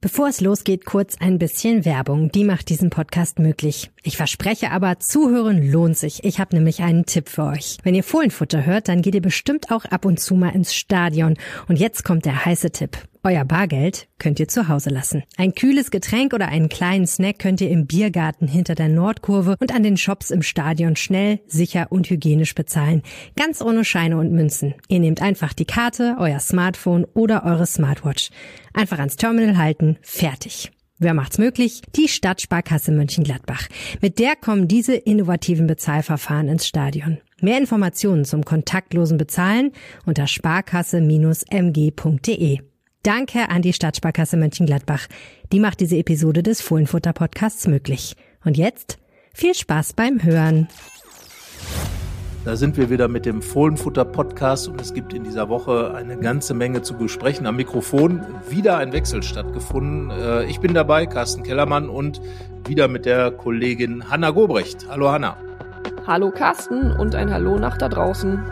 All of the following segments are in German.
Bevor es losgeht, kurz ein bisschen Werbung. Die macht diesen Podcast möglich. Ich verspreche aber, zuhören lohnt sich. Ich habe nämlich einen Tipp für euch. Wenn ihr Fohlenfutter hört, dann geht ihr bestimmt auch ab und zu mal ins Stadion. Und jetzt kommt der heiße Tipp. Euer Bargeld könnt ihr zu Hause lassen. Ein kühles Getränk oder einen kleinen Snack könnt ihr im Biergarten hinter der Nordkurve und an den Shops im Stadion schnell, sicher und hygienisch bezahlen. Ganz ohne Scheine und Münzen. Ihr nehmt einfach die Karte, euer Smartphone oder eure Smartwatch. Einfach ans Terminal halten, fertig. Wer macht's möglich? Die Stadtsparkasse Mönchengladbach. Mit der kommen diese innovativen Bezahlverfahren ins Stadion. Mehr Informationen zum kontaktlosen Bezahlen unter sparkasse-mg.de. Danke an die Stadtsparkasse Mönchengladbach. Die macht diese Episode des Fohlenfutter Podcasts möglich. Und jetzt viel Spaß beim Hören. Da sind wir wieder mit dem Fohlenfutter Podcast und es gibt in dieser Woche eine ganze Menge zu besprechen. Am Mikrofon wieder ein Wechsel stattgefunden. Äh, ich bin dabei, Carsten Kellermann und wieder mit der Kollegin Hanna Gobrecht. Hallo Hanna. Hallo Carsten und ein Hallo nach da draußen.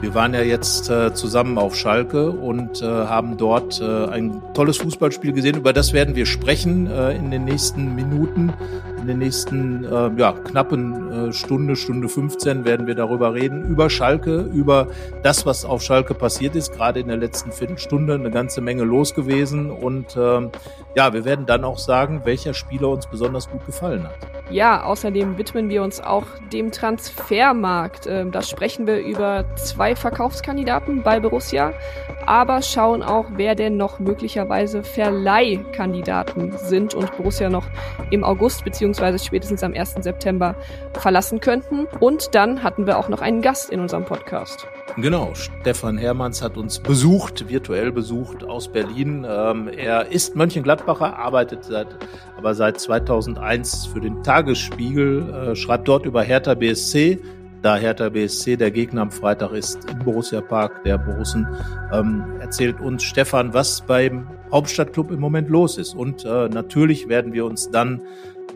Wir waren ja jetzt äh, zusammen auf Schalke und äh, haben dort äh, ein tolles Fußballspiel gesehen. Über das werden wir sprechen äh, in den nächsten Minuten. In den nächsten äh, ja, knappen äh, Stunde, Stunde 15 werden wir darüber reden. Über Schalke, über das, was auf Schalke passiert ist. Gerade in der letzten Viertelstunde eine ganze Menge los gewesen. Und ähm, ja, wir werden dann auch sagen, welcher Spieler uns besonders gut gefallen hat. Ja, außerdem widmen wir uns auch dem Transfermarkt. Ähm, da sprechen wir über zwei Verkaufskandidaten bei Borussia, aber schauen auch, wer denn noch möglicherweise Verleihkandidaten sind und Borussia noch im August beziehungsweise spätestens am 1. September verlassen könnten. Und dann hatten wir auch noch einen Gast in unserem Podcast. Genau, Stefan Hermanns hat uns besucht, virtuell besucht aus Berlin. Ähm, er ist Mönchengladbacher, arbeitet seit, aber seit 2001 für den Tagesspiegel, äh, schreibt dort über Hertha BSC. Da Hertha BSC der Gegner am Freitag ist im Borussia Park der Borussen, ähm, erzählt uns Stefan, was beim Hauptstadtclub im Moment los ist. Und äh, natürlich werden wir uns dann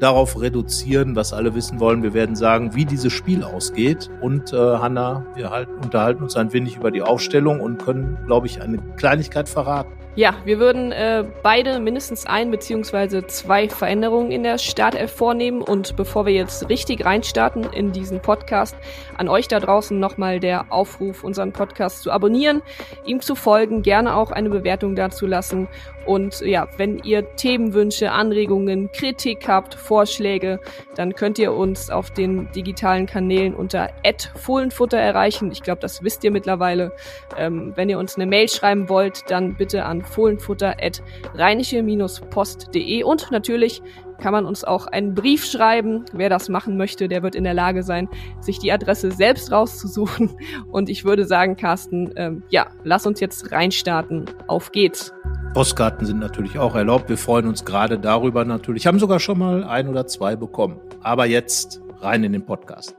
darauf reduzieren, was alle wissen wollen. Wir werden sagen, wie dieses Spiel ausgeht. Und äh, Hanna, wir halt, unterhalten uns ein wenig über die Aufstellung und können, glaube ich, eine Kleinigkeit verraten. Ja, wir würden äh, beide mindestens ein beziehungsweise zwei Veränderungen in der Startelf vornehmen. Und bevor wir jetzt richtig reinstarten in diesen Podcast, an euch da draußen nochmal der Aufruf, unseren Podcast zu abonnieren, ihm zu folgen, gerne auch eine Bewertung dazu lassen. Und ja, wenn ihr Themenwünsche, Anregungen, Kritik habt, Vorschläge, dann könnt ihr uns auf den digitalen Kanälen unter @fohlenfutter erreichen. Ich glaube, das wisst ihr mittlerweile. Ähm, wenn ihr uns eine Mail schreiben wollt, dann bitte an fohlenfutter@rheinische-post.de und natürlich kann man uns auch einen Brief schreiben. Wer das machen möchte, der wird in der Lage sein, sich die Adresse selbst rauszusuchen. Und ich würde sagen, Carsten, ähm, ja, lass uns jetzt reinstarten. Auf geht's. Postkarten sind natürlich auch erlaubt. Wir freuen uns gerade darüber natürlich. Haben sogar schon mal ein oder zwei bekommen. Aber jetzt rein in den Podcast.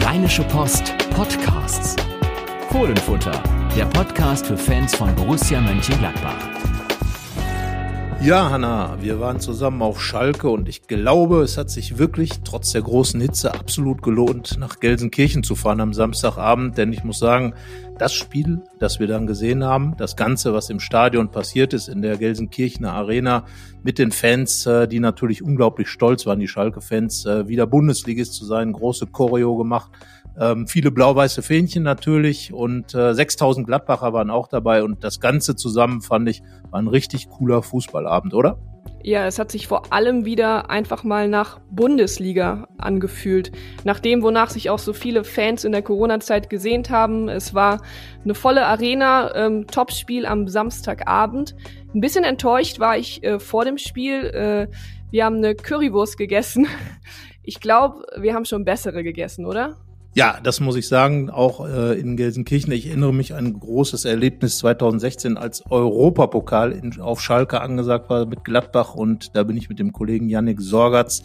Rheinische Post Podcasts. Fohlenfutter, der Podcast für Fans von Borussia Mönchengladbach. Ja, Hanna, wir waren zusammen auf Schalke und ich glaube, es hat sich wirklich trotz der großen Hitze absolut gelohnt, nach Gelsenkirchen zu fahren am Samstagabend, denn ich muss sagen, das Spiel, das wir dann gesehen haben, das Ganze, was im Stadion passiert ist, in der Gelsenkirchener Arena mit den Fans, äh, die natürlich unglaublich stolz waren, die Schalke-Fans, äh, wieder Bundesligist zu sein, große Choreo gemacht, ähm, viele blau-weiße Fähnchen natürlich und äh, 6000 Gladbacher waren auch dabei und das Ganze zusammen fand ich war ein richtig cooler Fußballabend, oder? Ja, es hat sich vor allem wieder einfach mal nach Bundesliga angefühlt. Nach dem, wonach sich auch so viele Fans in der Corona-Zeit gesehnt haben. Es war eine volle Arena, ähm, Topspiel am Samstagabend. Ein bisschen enttäuscht war ich äh, vor dem Spiel. Äh, wir haben eine Currywurst gegessen. Ich glaube, wir haben schon bessere gegessen, oder? Ja, das muss ich sagen, auch äh, in Gelsenkirchen. Ich erinnere mich an ein großes Erlebnis 2016, als Europapokal in, auf Schalke angesagt war mit Gladbach und da bin ich mit dem Kollegen Yannick Sorgatz,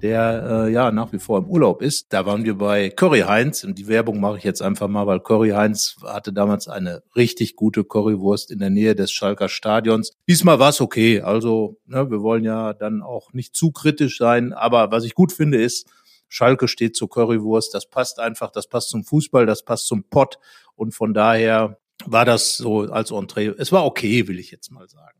der äh, ja nach wie vor im Urlaub ist. Da waren wir bei Curry Heinz und die Werbung mache ich jetzt einfach mal, weil Curry Heinz hatte damals eine richtig gute Currywurst in der Nähe des Schalker Stadions. Diesmal war es okay, also ne, wir wollen ja dann auch nicht zu kritisch sein, aber was ich gut finde ist, Schalke steht zur Currywurst. Das passt einfach, das passt zum Fußball, das passt zum Pott. Und von daher war das so als Entree. Es war okay, will ich jetzt mal sagen.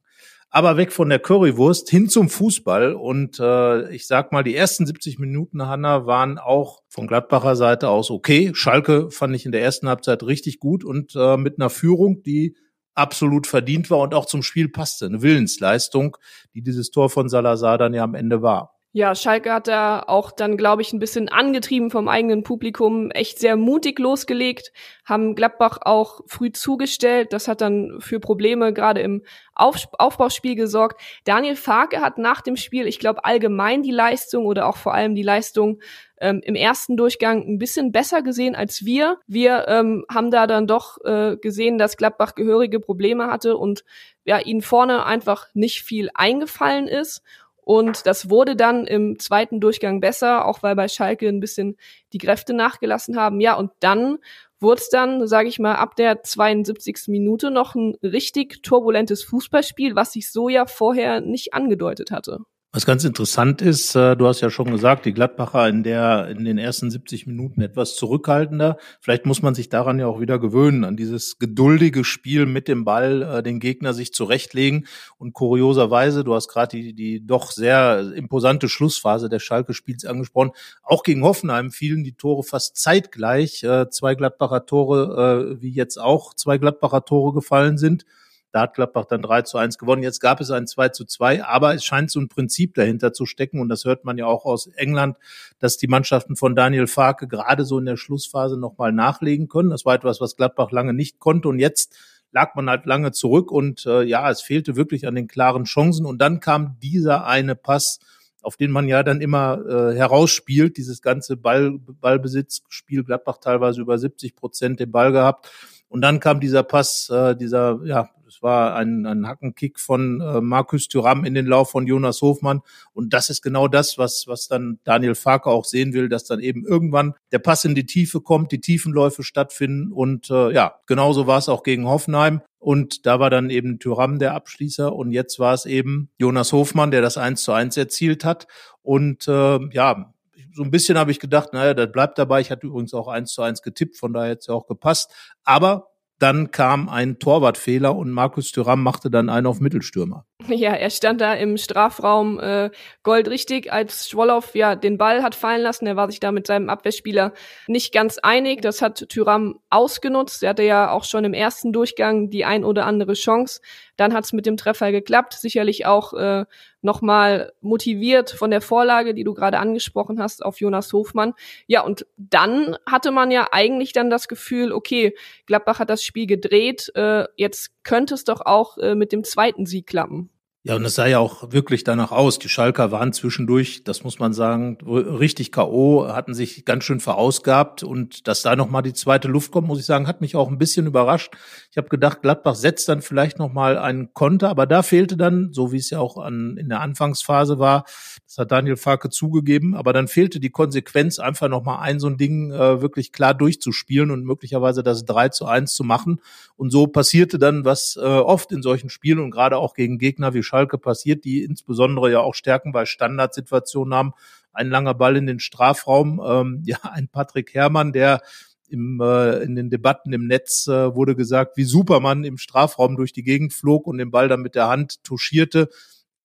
Aber weg von der Currywurst hin zum Fußball. Und äh, ich sag mal, die ersten 70 Minuten, Hanna, waren auch von Gladbacher Seite aus okay. Schalke fand ich in der ersten Halbzeit richtig gut und äh, mit einer Führung, die absolut verdient war und auch zum Spiel passte. Eine Willensleistung, die dieses Tor von Salazar dann ja am Ende war. Ja, Schalke hat da auch dann, glaube ich, ein bisschen angetrieben vom eigenen Publikum, echt sehr mutig losgelegt, haben Gladbach auch früh zugestellt. Das hat dann für Probleme gerade im Auf Aufbauspiel gesorgt. Daniel Farke hat nach dem Spiel, ich glaube, allgemein die Leistung oder auch vor allem die Leistung ähm, im ersten Durchgang ein bisschen besser gesehen als wir. Wir ähm, haben da dann doch äh, gesehen, dass Gladbach gehörige Probleme hatte und ja, ihnen vorne einfach nicht viel eingefallen ist. Und das wurde dann im zweiten Durchgang besser, auch weil bei Schalke ein bisschen die Kräfte nachgelassen haben. Ja, und dann wurde es dann, sage ich mal, ab der 72. Minute noch ein richtig turbulentes Fußballspiel, was sich so ja vorher nicht angedeutet hatte. Was ganz interessant ist, äh, du hast ja schon gesagt, die Gladbacher in der in den ersten 70 Minuten etwas zurückhaltender. Vielleicht muss man sich daran ja auch wieder gewöhnen, an dieses geduldige Spiel mit dem Ball, äh, den Gegner sich zurechtlegen. Und kurioserweise, du hast gerade die, die doch sehr imposante Schlussphase des Schalke-Spiels angesprochen. Auch gegen Hoffenheim fielen die Tore fast zeitgleich. Äh, zwei Gladbacher Tore, wie jetzt auch zwei Gladbacher Tore gefallen sind. Da hat Gladbach dann 3 zu 1 gewonnen. Jetzt gab es ein 2 zu 2, aber es scheint so ein Prinzip dahinter zu stecken. Und das hört man ja auch aus England, dass die Mannschaften von Daniel Farke gerade so in der Schlussphase nochmal nachlegen können. Das war etwas, was Gladbach lange nicht konnte. Und jetzt lag man halt lange zurück und äh, ja, es fehlte wirklich an den klaren Chancen. Und dann kam dieser eine Pass, auf den man ja dann immer äh, herausspielt, dieses ganze Ball, Ballbesitzspiel, Gladbach teilweise über 70 Prozent den Ball gehabt. Und dann kam dieser Pass, äh, dieser ja, es war ein, ein Hackenkick von äh, Markus Thüram in den Lauf von Jonas Hofmann. Und das ist genau das, was, was dann Daniel Farke auch sehen will, dass dann eben irgendwann der Pass in die Tiefe kommt, die Tiefenläufe stattfinden. Und äh, ja, genauso war es auch gegen Hoffenheim. Und da war dann eben Thüram der Abschließer. Und jetzt war es eben Jonas Hofmann, der das eins zu eins erzielt hat. Und äh, ja, so ein bisschen habe ich gedacht, naja, das bleibt dabei. Ich hatte übrigens auch eins zu eins getippt, von daher es ja auch gepasst. Aber dann kam ein Torwartfehler und Markus Thuram machte dann einen auf Mittelstürmer. Ja, er stand da im Strafraum äh, goldrichtig, als Schwollow ja den Ball hat fallen lassen. Er war sich da mit seinem Abwehrspieler nicht ganz einig. Das hat Thuram ausgenutzt. Er hatte ja auch schon im ersten Durchgang die ein oder andere Chance. Dann hat es mit dem Treffer geklappt. Sicherlich auch äh, nochmal motiviert von der Vorlage, die du gerade angesprochen hast, auf Jonas Hofmann. Ja, und dann hatte man ja eigentlich dann das Gefühl, okay, Gladbach hat das Spiel gedreht, äh, jetzt könnte es doch auch äh, mit dem zweiten Sieg klappen. Ja, und es sah ja auch wirklich danach aus. Die Schalker waren zwischendurch, das muss man sagen, richtig K.O., hatten sich ganz schön verausgabt. Und dass da nochmal die zweite Luft kommt, muss ich sagen, hat mich auch ein bisschen überrascht. Ich habe gedacht, Gladbach setzt dann vielleicht nochmal einen Konter, aber da fehlte dann, so wie es ja auch an, in der Anfangsphase war, das hat Daniel Farke zugegeben, aber dann fehlte die Konsequenz, einfach nochmal ein so ein Ding äh, wirklich klar durchzuspielen und möglicherweise das 3 zu 1 zu machen. Und so passierte dann, was äh, oft in solchen Spielen und gerade auch gegen Gegner wie Schalke passiert, die insbesondere ja auch Stärken bei Standardsituationen haben. Ein langer Ball in den Strafraum, ähm, ja, ein Patrick Herrmann, der im, äh, in den Debatten im Netz äh, wurde gesagt, wie Superman im Strafraum durch die Gegend flog und den Ball dann mit der Hand touchierte.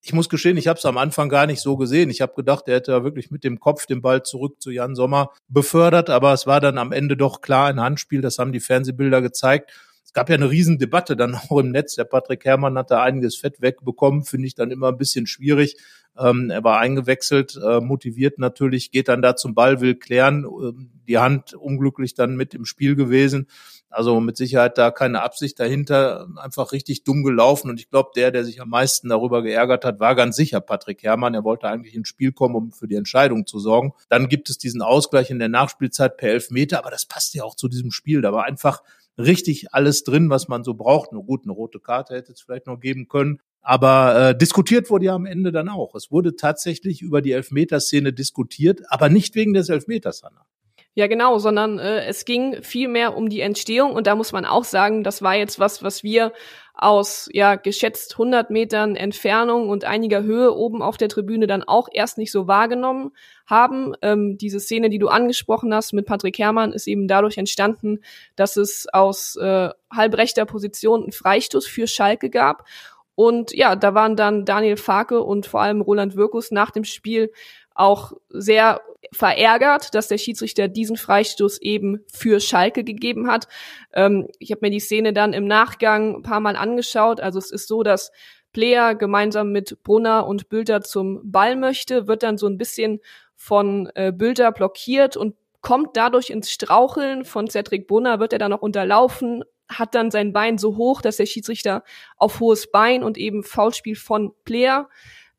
Ich muss gestehen, ich habe es am Anfang gar nicht so gesehen. Ich habe gedacht, er hätte ja wirklich mit dem Kopf den Ball zurück zu Jan Sommer befördert, aber es war dann am Ende doch klar ein Handspiel. Das haben die Fernsehbilder gezeigt gab ja eine Riesendebatte dann auch im Netz. Der Patrick Herrmann hat da einiges Fett wegbekommen, finde ich dann immer ein bisschen schwierig. Ähm, er war eingewechselt, äh, motiviert natürlich, geht dann da zum Ball, will klären, ähm, die Hand unglücklich dann mit im Spiel gewesen. Also mit Sicherheit da keine Absicht dahinter, einfach richtig dumm gelaufen. Und ich glaube, der, der sich am meisten darüber geärgert hat, war ganz sicher Patrick Herrmann. Er wollte eigentlich ins Spiel kommen, um für die Entscheidung zu sorgen. Dann gibt es diesen Ausgleich in der Nachspielzeit per Elfmeter, aber das passt ja auch zu diesem Spiel. Da war einfach richtig alles drin, was man so braucht. Nur gut, eine rote Karte hätte es vielleicht noch geben können. Aber äh, diskutiert wurde ja am Ende dann auch. Es wurde tatsächlich über die Elfmeterszene diskutiert, aber nicht wegen des Elfmeters, Hanna. Ja, genau, sondern äh, es ging viel mehr um die Entstehung und da muss man auch sagen, das war jetzt was, was wir aus ja geschätzt 100 Metern Entfernung und einiger Höhe oben auf der Tribüne dann auch erst nicht so wahrgenommen haben. Ähm, diese Szene, die du angesprochen hast mit Patrick Herrmann, ist eben dadurch entstanden, dass es aus äh, halbrechter Position einen Freistoß für Schalke gab Und ja, da waren dann Daniel Farke und vor allem Roland Wirkus nach dem Spiel auch sehr verärgert, dass der Schiedsrichter diesen Freistoß eben für Schalke gegeben hat. Ähm, ich habe mir die Szene dann im Nachgang ein paar Mal angeschaut. Also es ist so, dass Player gemeinsam mit Brunner und Bülter zum Ball möchte, wird dann so ein bisschen von äh, Bülter blockiert und kommt dadurch ins Straucheln. Von Cedric Brunner wird er dann noch unterlaufen, hat dann sein Bein so hoch, dass der Schiedsrichter auf hohes Bein und eben Foulspiel von Player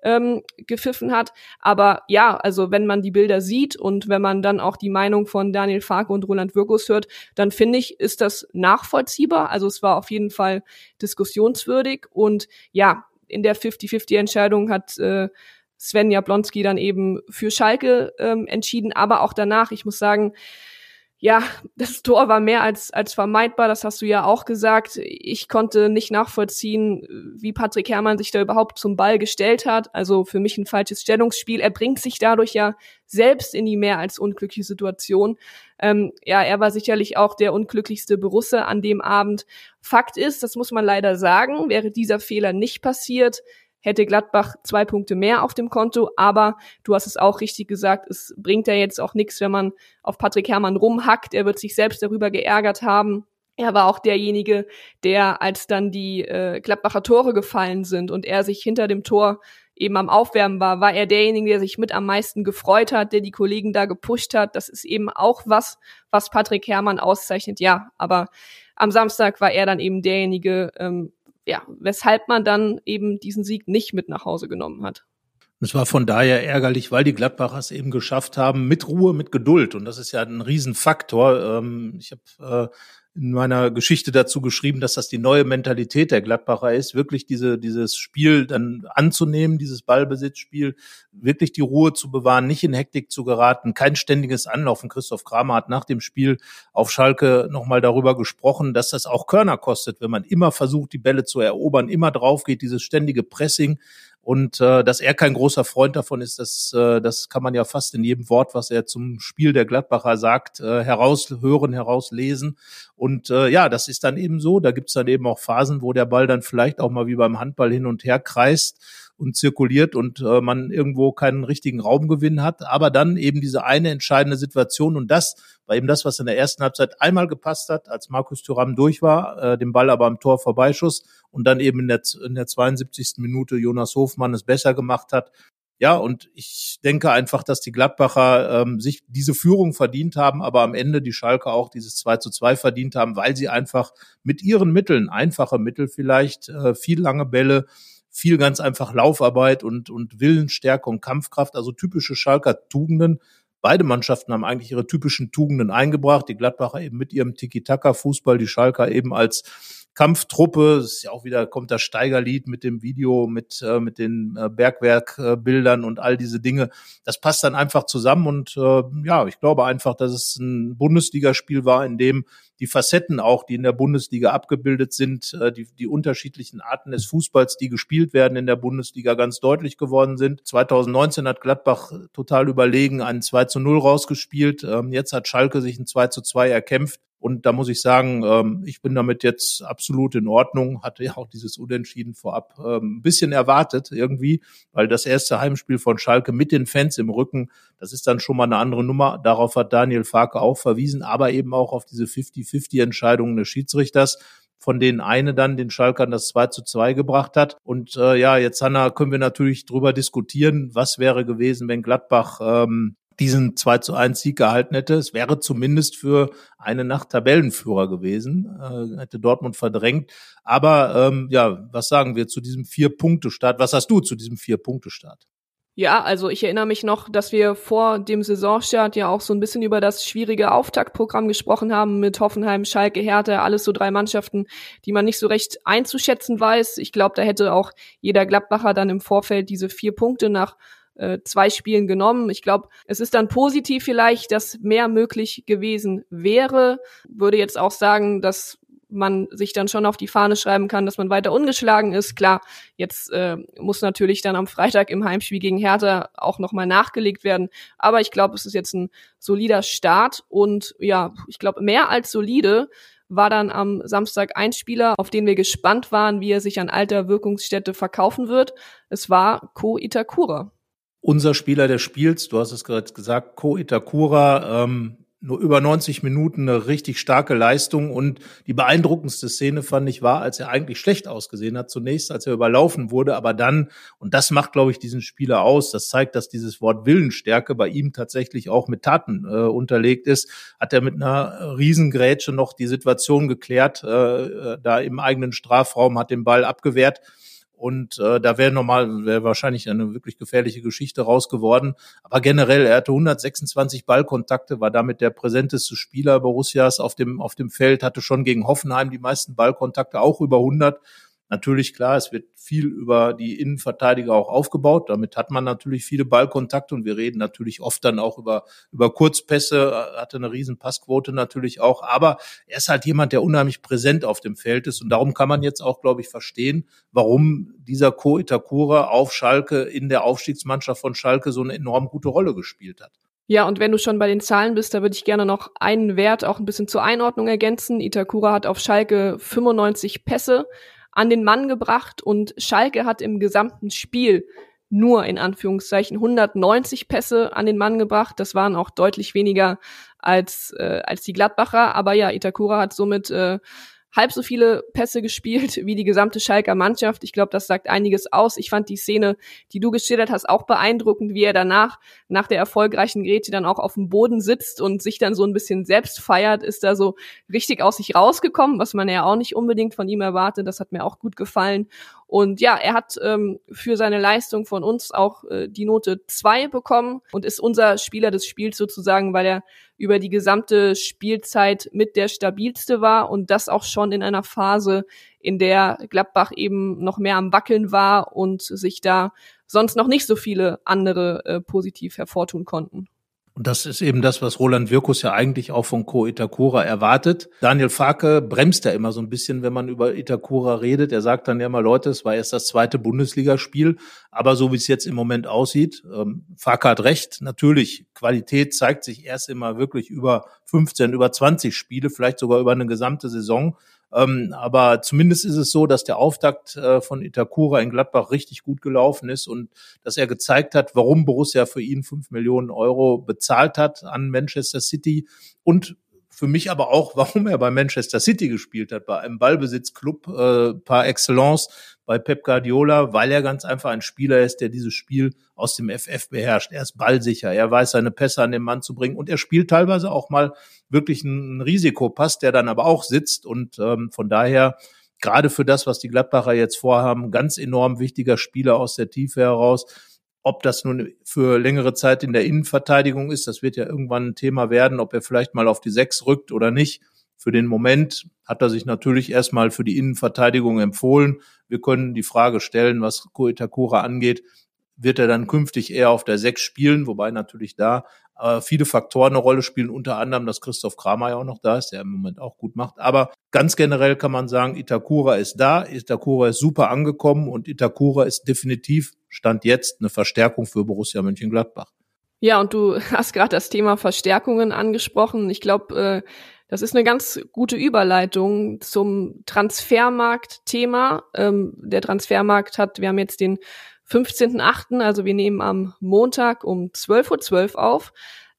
ähm, gepfiffen hat. Aber ja, also wenn man die Bilder sieht und wenn man dann auch die Meinung von Daniel Farke und Roland Wirkus hört, dann finde ich, ist das nachvollziehbar. Also es war auf jeden Fall diskussionswürdig und ja, in der 50-50-Entscheidung hat äh, Sven Jablonski dann eben für Schalke ähm, entschieden, aber auch danach, ich muss sagen, ja, das Tor war mehr als, als vermeidbar, das hast du ja auch gesagt. Ich konnte nicht nachvollziehen, wie Patrick Herrmann sich da überhaupt zum Ball gestellt hat. Also für mich ein falsches Stellungsspiel. Er bringt sich dadurch ja selbst in die mehr als unglückliche Situation. Ähm, ja, er war sicherlich auch der unglücklichste Berusse an dem Abend. Fakt ist, das muss man leider sagen, wäre dieser Fehler nicht passiert, hätte Gladbach zwei Punkte mehr auf dem Konto, aber du hast es auch richtig gesagt, es bringt ja jetzt auch nichts, wenn man auf Patrick Herrmann rumhackt, er wird sich selbst darüber geärgert haben. Er war auch derjenige, der, als dann die äh, Gladbacher Tore gefallen sind und er sich hinter dem Tor eben am Aufwärmen war, war er derjenige, der sich mit am meisten gefreut hat, der die Kollegen da gepusht hat. Das ist eben auch was, was Patrick Herrmann auszeichnet. Ja, aber am Samstag war er dann eben derjenige, ähm, ja, weshalb man dann eben diesen Sieg nicht mit nach Hause genommen hat. Es war von daher ärgerlich, weil die Gladbacher es eben geschafft haben, mit Ruhe, mit Geduld. Und das ist ja ein Riesenfaktor. Ähm, ich habe äh, in meiner Geschichte dazu geschrieben, dass das die neue Mentalität der Gladbacher ist, wirklich diese, dieses Spiel dann anzunehmen, dieses Ballbesitzspiel, wirklich die Ruhe zu bewahren, nicht in Hektik zu geraten, kein ständiges Anlaufen. Christoph Kramer hat nach dem Spiel auf Schalke nochmal darüber gesprochen, dass das auch Körner kostet, wenn man immer versucht, die Bälle zu erobern, immer drauf geht, dieses ständige Pressing. Und äh, dass er kein großer Freund davon ist, das, äh, das kann man ja fast in jedem Wort, was er zum Spiel der Gladbacher sagt, äh, heraushören, herauslesen. Und äh, ja, das ist dann eben so. Da gibt's dann eben auch Phasen, wo der Ball dann vielleicht auch mal wie beim Handball hin und her kreist und zirkuliert und äh, man irgendwo keinen richtigen Raumgewinn hat. Aber dann eben diese eine entscheidende Situation und das war eben das, was in der ersten Halbzeit einmal gepasst hat, als Markus Thuram durch war, äh, den Ball aber am Tor vorbeischuss und dann eben in der, in der 72. Minute Jonas Hofmann es besser gemacht hat. Ja, und ich denke einfach, dass die Gladbacher ähm, sich diese Führung verdient haben, aber am Ende die Schalke auch dieses 2 zu 2 verdient haben, weil sie einfach mit ihren Mitteln, einfache Mittel vielleicht, äh, viel lange Bälle, viel ganz einfach Laufarbeit und, und Willensstärke und Kampfkraft, also typische Schalker Tugenden. Beide Mannschaften haben eigentlich ihre typischen Tugenden eingebracht. Die Gladbacher eben mit ihrem Tiki-Taka-Fußball, die Schalker eben als Kampftruppe. Das ist ja auch wieder, kommt das Steigerlied mit dem Video, mit, äh, mit den äh, Bergwerkbildern und all diese Dinge. Das passt dann einfach zusammen und äh, ja, ich glaube einfach, dass es ein Bundesligaspiel war, in dem die Facetten auch, die in der Bundesliga abgebildet sind, äh, die, die unterschiedlichen Arten des Fußballs, die gespielt werden in der Bundesliga, ganz deutlich geworden sind. 2019 hat Gladbach total überlegen einen 2 zu 0 rausgespielt. Ähm, jetzt hat Schalke sich ein 2 zu 2 erkämpft. Und da muss ich sagen, ähm, ich bin damit jetzt absolut in Ordnung. Hatte ja auch dieses Unentschieden vorab ähm, ein bisschen erwartet irgendwie, weil das erste Heimspiel von Schalke mit den Fans im Rücken, das ist dann schon mal eine andere Nummer. Darauf hat Daniel Farke auch verwiesen, aber eben auch auf diese 50-50-Entscheidungen des Schiedsrichters von denen eine dann den Schalkern das 2 zu 2 gebracht hat. Und äh, ja, jetzt, Hanna, können wir natürlich drüber diskutieren, was wäre gewesen, wenn Gladbach ähm, diesen 2 zu 1 Sieg gehalten hätte. Es wäre zumindest für eine Nacht Tabellenführer gewesen, äh, hätte Dortmund verdrängt. Aber ähm, ja, was sagen wir zu diesem Vier-Punkte-Start? Was hast du zu diesem Vier-Punkte-Start? Ja, also ich erinnere mich noch, dass wir vor dem Saisonstart ja auch so ein bisschen über das schwierige Auftaktprogramm gesprochen haben mit Hoffenheim, Schalke, Hertha, alles so drei Mannschaften, die man nicht so recht einzuschätzen weiß. Ich glaube, da hätte auch jeder Gladbacher dann im Vorfeld diese vier Punkte nach äh, zwei Spielen genommen. Ich glaube, es ist dann positiv vielleicht, dass mehr möglich gewesen wäre. Würde jetzt auch sagen, dass man sich dann schon auf die Fahne schreiben kann, dass man weiter ungeschlagen ist. Klar, jetzt äh, muss natürlich dann am Freitag im Heimspiel gegen Hertha auch nochmal nachgelegt werden. Aber ich glaube, es ist jetzt ein solider Start und ja, ich glaube, mehr als solide war dann am Samstag ein Spieler, auf den wir gespannt waren, wie er sich an alter Wirkungsstätte verkaufen wird. Es war Ko Itakura. Unser Spieler des Spiels, du hast es gerade gesagt, Ko Itakura, ähm, nur über 90 Minuten eine richtig starke Leistung und die beeindruckendste Szene fand ich war, als er eigentlich schlecht ausgesehen hat zunächst, als er überlaufen wurde, aber dann und das macht glaube ich diesen Spieler aus, das zeigt, dass dieses Wort Willensstärke bei ihm tatsächlich auch mit Taten äh, unterlegt ist, hat er mit einer Riesengrätsche noch die Situation geklärt, äh, äh da im eigenen Strafraum hat den Ball abgewehrt und äh, da wäre normal, wäre wahrscheinlich eine wirklich gefährliche Geschichte raus geworden. Aber generell, er hatte 126 Ballkontakte, war damit der präsenteste Spieler Borussias auf dem, auf dem Feld, hatte schon gegen Hoffenheim die meisten Ballkontakte, auch über 100. Natürlich klar, es wird viel über die Innenverteidiger auch aufgebaut. Damit hat man natürlich viele Ballkontakte und wir reden natürlich oft dann auch über, über Kurzpässe, hatte eine riesen Passquote natürlich auch. Aber er ist halt jemand, der unheimlich präsent auf dem Feld ist und darum kann man jetzt auch, glaube ich, verstehen, warum dieser Ko Itakura auf Schalke in der Aufstiegsmannschaft von Schalke so eine enorm gute Rolle gespielt hat. Ja, und wenn du schon bei den Zahlen bist, da würde ich gerne noch einen Wert auch ein bisschen zur Einordnung ergänzen. Itakura hat auf Schalke 95 Pässe an den Mann gebracht und Schalke hat im gesamten Spiel nur in Anführungszeichen 190 Pässe an den Mann gebracht. Das waren auch deutlich weniger als, äh, als die Gladbacher. Aber ja, Itakura hat somit äh, halb so viele Pässe gespielt wie die gesamte Schalker Mannschaft. Ich glaube, das sagt einiges aus. Ich fand die Szene, die du geschildert hast, auch beeindruckend, wie er danach, nach der erfolgreichen Grätsche dann auch auf dem Boden sitzt und sich dann so ein bisschen selbst feiert, ist da so richtig aus sich rausgekommen, was man ja auch nicht unbedingt von ihm erwartet. Das hat mir auch gut gefallen. Und ja, er hat ähm, für seine Leistung von uns auch äh, die Note zwei bekommen und ist unser Spieler des Spiels sozusagen, weil er über die gesamte Spielzeit mit der stabilste war und das auch schon in einer Phase, in der Gladbach eben noch mehr am Wackeln war und sich da sonst noch nicht so viele andere äh, positiv hervortun konnten. Und das ist eben das, was Roland Wirkus ja eigentlich auch von Co Itakura erwartet. Daniel Farke bremst ja immer so ein bisschen, wenn man über Itakura redet. Er sagt dann ja immer, Leute, es war erst das zweite Bundesligaspiel. Aber so wie es jetzt im Moment aussieht, ähm, Farke hat recht. Natürlich, Qualität zeigt sich erst immer wirklich über 15, über 20 Spiele, vielleicht sogar über eine gesamte Saison. Ähm, aber zumindest ist es so, dass der Auftakt äh, von Itakura in Gladbach richtig gut gelaufen ist und dass er gezeigt hat, warum Borussia für ihn fünf Millionen Euro bezahlt hat an Manchester City und für mich aber auch, warum er bei Manchester City gespielt hat, bei einem Ballbesitzclub äh, par excellence, bei Pep Guardiola, weil er ganz einfach ein Spieler ist, der dieses Spiel aus dem FF beherrscht. Er ist ballsicher, er weiß seine Pässe an den Mann zu bringen und er spielt teilweise auch mal wirklich einen Risikopass, der dann aber auch sitzt und ähm, von daher gerade für das, was die Gladbacher jetzt vorhaben, ganz enorm wichtiger Spieler aus der Tiefe heraus. Ob das nun für längere Zeit in der Innenverteidigung ist, das wird ja irgendwann ein Thema werden, ob er vielleicht mal auf die Sechs rückt oder nicht. Für den Moment hat er sich natürlich erstmal für die Innenverteidigung empfohlen. Wir können die Frage stellen, was Koitakura angeht, wird er dann künftig eher auf der Sechs spielen, wobei natürlich da äh, viele Faktoren eine Rolle spielen, unter anderem, dass Christoph Kramer ja auch noch da ist, der im Moment auch gut macht. Aber ganz generell kann man sagen, Itakura ist da, Itakura ist super angekommen und Itakura ist definitiv, stand jetzt, eine Verstärkung für Borussia Mönchengladbach. Ja, und du hast gerade das Thema Verstärkungen angesprochen. Ich glaube, äh, das ist eine ganz gute Überleitung zum Transfermarkt-Thema. Ähm, der Transfermarkt hat, wir haben jetzt den 15.8., also wir nehmen am Montag um 12.12 Uhr auf.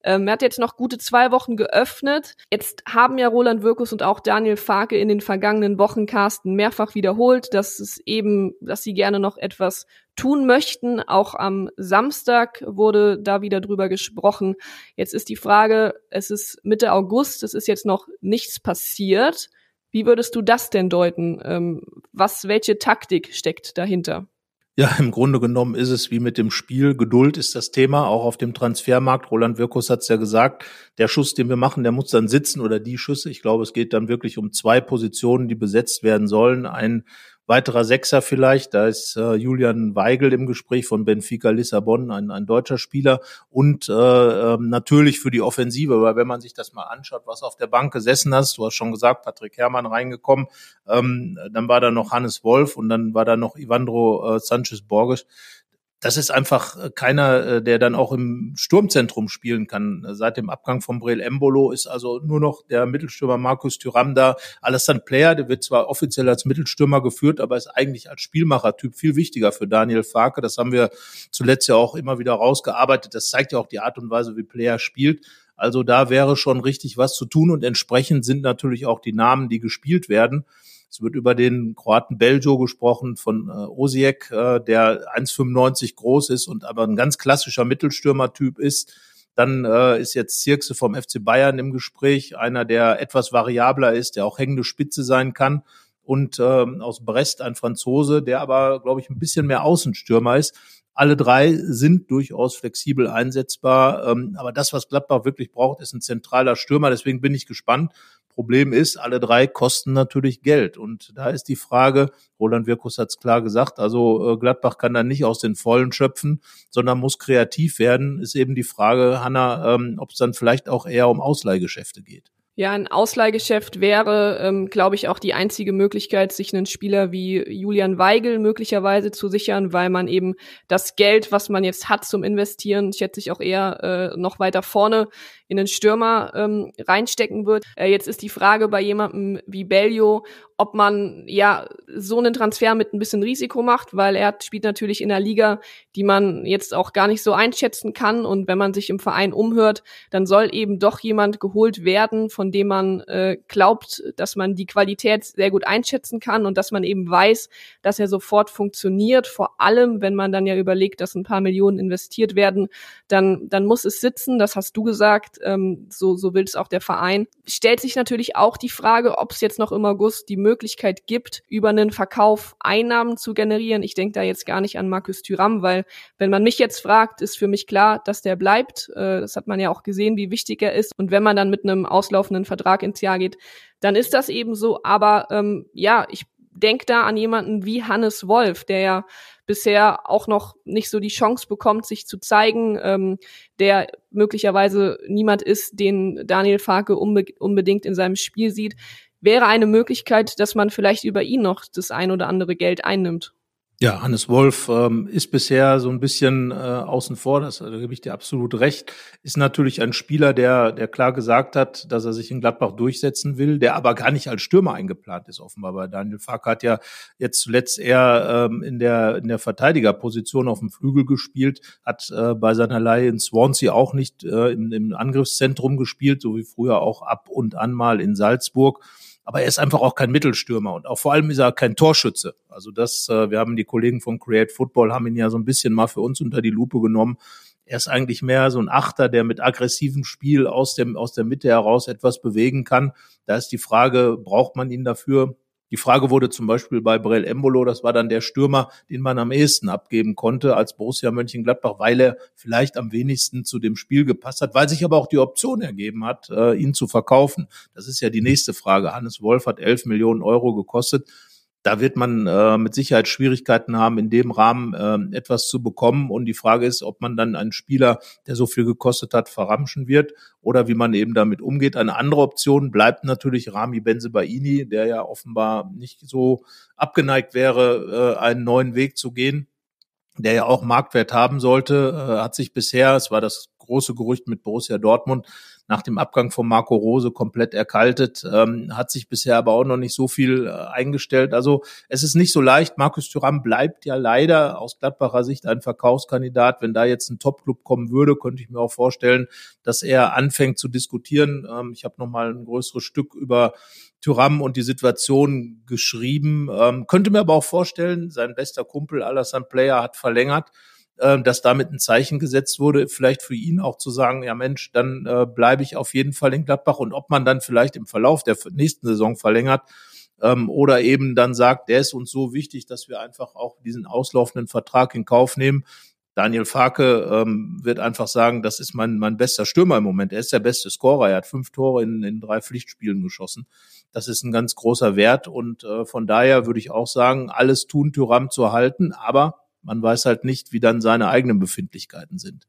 Ähm, er hat jetzt noch gute zwei Wochen geöffnet. Jetzt haben ja Roland Wirkus und auch Daniel Farke in den vergangenen Wochen Carsten mehrfach wiederholt, dass es eben, dass sie gerne noch etwas tun möchten. Auch am Samstag wurde da wieder drüber gesprochen. Jetzt ist die Frage, es ist Mitte August, es ist jetzt noch nichts passiert. Wie würdest du das denn deuten? Ähm, was, welche Taktik steckt dahinter? Ja, im Grunde genommen ist es wie mit dem Spiel. Geduld ist das Thema, auch auf dem Transfermarkt. Roland Wirkus hat es ja gesagt, der Schuss, den wir machen, der muss dann sitzen oder die Schüsse. Ich glaube, es geht dann wirklich um zwei Positionen, die besetzt werden sollen. Ein weiterer Sechser vielleicht. Da ist äh, Julian Weigel im Gespräch von Benfica Lissabon, ein, ein deutscher Spieler. Und äh, äh, natürlich für die Offensive, weil wenn man sich das mal anschaut, was auf der Bank gesessen hast, du hast schon gesagt, Patrick Herrmann reingekommen, ähm, dann war da noch Hannes Wolf und dann war da noch Ivandro äh, Sanchez Borges das ist einfach äh, keiner, äh, der dann auch im Sturmzentrum spielen kann. Seit dem Abgang von Breel Embolo ist also nur noch der Mittelstürmer Markus Thuram da. Alassane Player, der wird zwar offiziell als Mittelstürmer geführt, aber ist eigentlich als Spielmachertyp viel wichtiger für Daniel Farke. Das haben wir zuletzt ja auch immer wieder rausgearbeitet. Das zeigt ja auch die Art und Weise, wie Player spielt. Also da wäre schon richtig was zu tun und entsprechend sind natürlich auch die Namen, die gespielt werden. Es wird über den Kroaten Beljo gesprochen von äh, Osijek, äh, der 1,95 groß ist und aber ein ganz klassischer Mittelstürmertyp ist. Dann äh, ist jetzt Zirkse vom FC Bayern im Gespräch, einer, der etwas variabler ist, der auch hängende Spitze sein kann. Und ähm, aus Brest ein Franzose, der aber, glaube ich, ein bisschen mehr Außenstürmer ist. Alle drei sind durchaus flexibel einsetzbar. Ähm, aber das, was Gladbach wirklich braucht, ist ein zentraler Stürmer. Deswegen bin ich gespannt. Problem ist, alle drei kosten natürlich Geld. Und da ist die Frage, Roland Wirkus hat es klar gesagt, also äh, Gladbach kann da nicht aus den Vollen schöpfen, sondern muss kreativ werden. Ist eben die Frage, Hanna, ähm, ob es dann vielleicht auch eher um Ausleihgeschäfte geht. Ja, ein Ausleihgeschäft wäre, ähm, glaube ich, auch die einzige Möglichkeit, sich einen Spieler wie Julian Weigel möglicherweise zu sichern, weil man eben das Geld, was man jetzt hat zum Investieren, schätze ich auch eher äh, noch weiter vorne in den Stürmer ähm, reinstecken wird. Äh, jetzt ist die Frage bei jemandem wie Bellio, ob man ja so einen Transfer mit ein bisschen Risiko macht, weil er spielt natürlich in einer Liga, die man jetzt auch gar nicht so einschätzen kann. Und wenn man sich im Verein umhört, dann soll eben doch jemand geholt werden, von dem man äh, glaubt, dass man die Qualität sehr gut einschätzen kann und dass man eben weiß, dass er sofort funktioniert. Vor allem, wenn man dann ja überlegt, dass ein paar Millionen investiert werden, dann, dann muss es sitzen. Das hast du gesagt ähm, so, so will es auch der Verein. Stellt sich natürlich auch die Frage, ob es jetzt noch im August die Möglichkeit gibt, über einen Verkauf Einnahmen zu generieren. Ich denke da jetzt gar nicht an Markus Thüram, weil wenn man mich jetzt fragt, ist für mich klar, dass der bleibt. Äh, das hat man ja auch gesehen, wie wichtig er ist. Und wenn man dann mit einem auslaufenden Vertrag ins Jahr geht, dann ist das eben so. Aber ähm, ja, ich denke da an jemanden wie Hannes Wolf, der ja bisher auch noch nicht so die Chance bekommt, sich zu zeigen, ähm, der möglicherweise niemand ist, den Daniel Farke unbe unbedingt in seinem Spiel sieht, wäre eine Möglichkeit, dass man vielleicht über ihn noch das ein oder andere Geld einnimmt. Ja, Hannes Wolf ähm, ist bisher so ein bisschen äh, außen vor, das, da gebe ich dir absolut recht. Ist natürlich ein Spieler, der, der klar gesagt hat, dass er sich in Gladbach durchsetzen will, der aber gar nicht als Stürmer eingeplant ist, offenbar. Weil Daniel Fark hat ja jetzt zuletzt eher ähm, in der, in der Verteidigerposition auf dem Flügel gespielt, hat äh, bei seiner Leihe in Swansea auch nicht äh, im, im Angriffszentrum gespielt, so wie früher auch ab und an mal in Salzburg aber er ist einfach auch kein Mittelstürmer und auch vor allem ist er kein Torschütze. Also das, äh, wir haben die Kollegen von Create Football haben ihn ja so ein bisschen mal für uns unter die Lupe genommen. Er ist eigentlich mehr so ein Achter, der mit aggressivem Spiel aus dem aus der Mitte heraus etwas bewegen kann. Da ist die Frage, braucht man ihn dafür? Die Frage wurde zum Beispiel bei Brell Embolo, das war dann der Stürmer, den man am ehesten abgeben konnte als Borussia Mönchengladbach, weil er vielleicht am wenigsten zu dem Spiel gepasst hat, weil sich aber auch die Option ergeben hat, äh, ihn zu verkaufen. Das ist ja die nächste Frage. Hannes Wolf hat 11 Millionen Euro gekostet da wird man äh, mit Sicherheit Schwierigkeiten haben, in dem Rahmen äh, etwas zu bekommen. Und die Frage ist, ob man dann einen Spieler, der so viel gekostet hat, verramschen wird oder wie man eben damit umgeht. Eine andere Option bleibt natürlich Rami Benzebaini, der ja offenbar nicht so abgeneigt wäre, äh, einen neuen Weg zu gehen der ja auch Marktwert haben sollte, äh, hat sich bisher, es war das große Gerücht mit Borussia Dortmund, nach dem Abgang von Marco Rose komplett erkaltet, ähm, hat sich bisher aber auch noch nicht so viel äh, eingestellt. Also es ist nicht so leicht. Markus Thuram bleibt ja leider aus Gladbacher Sicht ein Verkaufskandidat. Wenn da jetzt ein Top-Club kommen würde, könnte ich mir auch vorstellen, dass er anfängt zu diskutieren. Ähm, ich habe noch mal ein größeres Stück über Thuram und die Situation geschrieben. Ähm, könnte mir aber auch vorstellen, sein bester Kumpel Alassane Player hat verlängert äh, dass damit ein Zeichen gesetzt wurde, vielleicht für ihn auch zu sagen, ja Mensch, dann äh, bleibe ich auf jeden Fall in Gladbach und ob man dann vielleicht im Verlauf der nächsten Saison verlängert ähm, oder eben dann sagt, der ist uns so wichtig, dass wir einfach auch diesen auslaufenden Vertrag in Kauf nehmen. Daniel Farke ähm, wird einfach sagen, das ist mein, mein bester Stürmer im Moment. Er ist der beste Scorer. Er hat fünf Tore in, in drei Pflichtspielen geschossen. Das ist ein ganz großer Wert und äh, von daher würde ich auch sagen, alles tun, Tyram zu halten, aber man weiß halt nicht, wie dann seine eigenen Befindlichkeiten sind.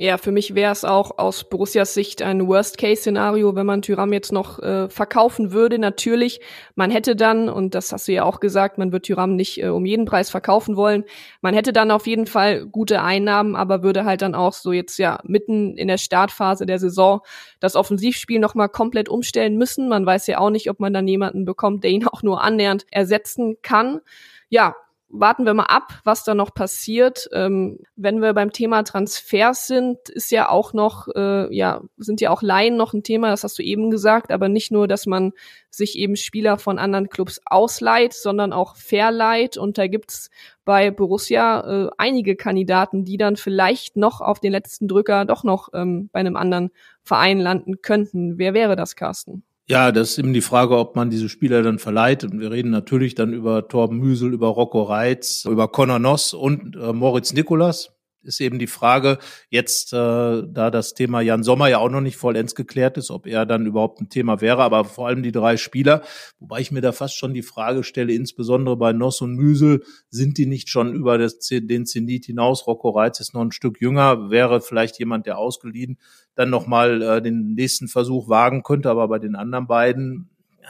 Ja, für mich wäre es auch aus Borussias Sicht ein Worst-Case-Szenario, wenn man Tyram jetzt noch äh, verkaufen würde. Natürlich, man hätte dann, und das hast du ja auch gesagt, man wird Tyram nicht äh, um jeden Preis verkaufen wollen. Man hätte dann auf jeden Fall gute Einnahmen, aber würde halt dann auch so jetzt ja mitten in der Startphase der Saison das Offensivspiel nochmal komplett umstellen müssen. Man weiß ja auch nicht, ob man dann jemanden bekommt, der ihn auch nur annähernd ersetzen kann. Ja, warten wir mal ab, was da noch passiert. Ähm, wenn wir beim Thema Transfers sind, ist ja auch noch, äh, ja, sind ja auch Laien noch ein Thema, das hast du eben gesagt, aber nicht nur, dass man sich eben Spieler von anderen Clubs ausleiht, sondern auch verleiht. Und da gibt's bei Borussia äh, einige Kandidaten, die dann vielleicht noch auf den letzten Drücker doch noch ähm, bei einem anderen Verein landen könnten. Wer wäre das, Carsten? Ja, das ist eben die Frage, ob man diese Spieler dann verleiht. Und wir reden natürlich dann über Torben Müsel, über Rocco Reitz, über Conor Noss und äh, Moritz Nikolas ist eben die Frage, jetzt, äh, da das Thema Jan Sommer ja auch noch nicht vollends geklärt ist, ob er dann überhaupt ein Thema wäre, aber vor allem die drei Spieler, wobei ich mir da fast schon die Frage stelle, insbesondere bei Noss und Müsel, sind die nicht schon über das, den Zenit hinaus? Rocco Reitz ist noch ein Stück jünger, wäre vielleicht jemand, der ausgeliehen dann nochmal äh, den nächsten Versuch wagen könnte, aber bei den anderen beiden, ja,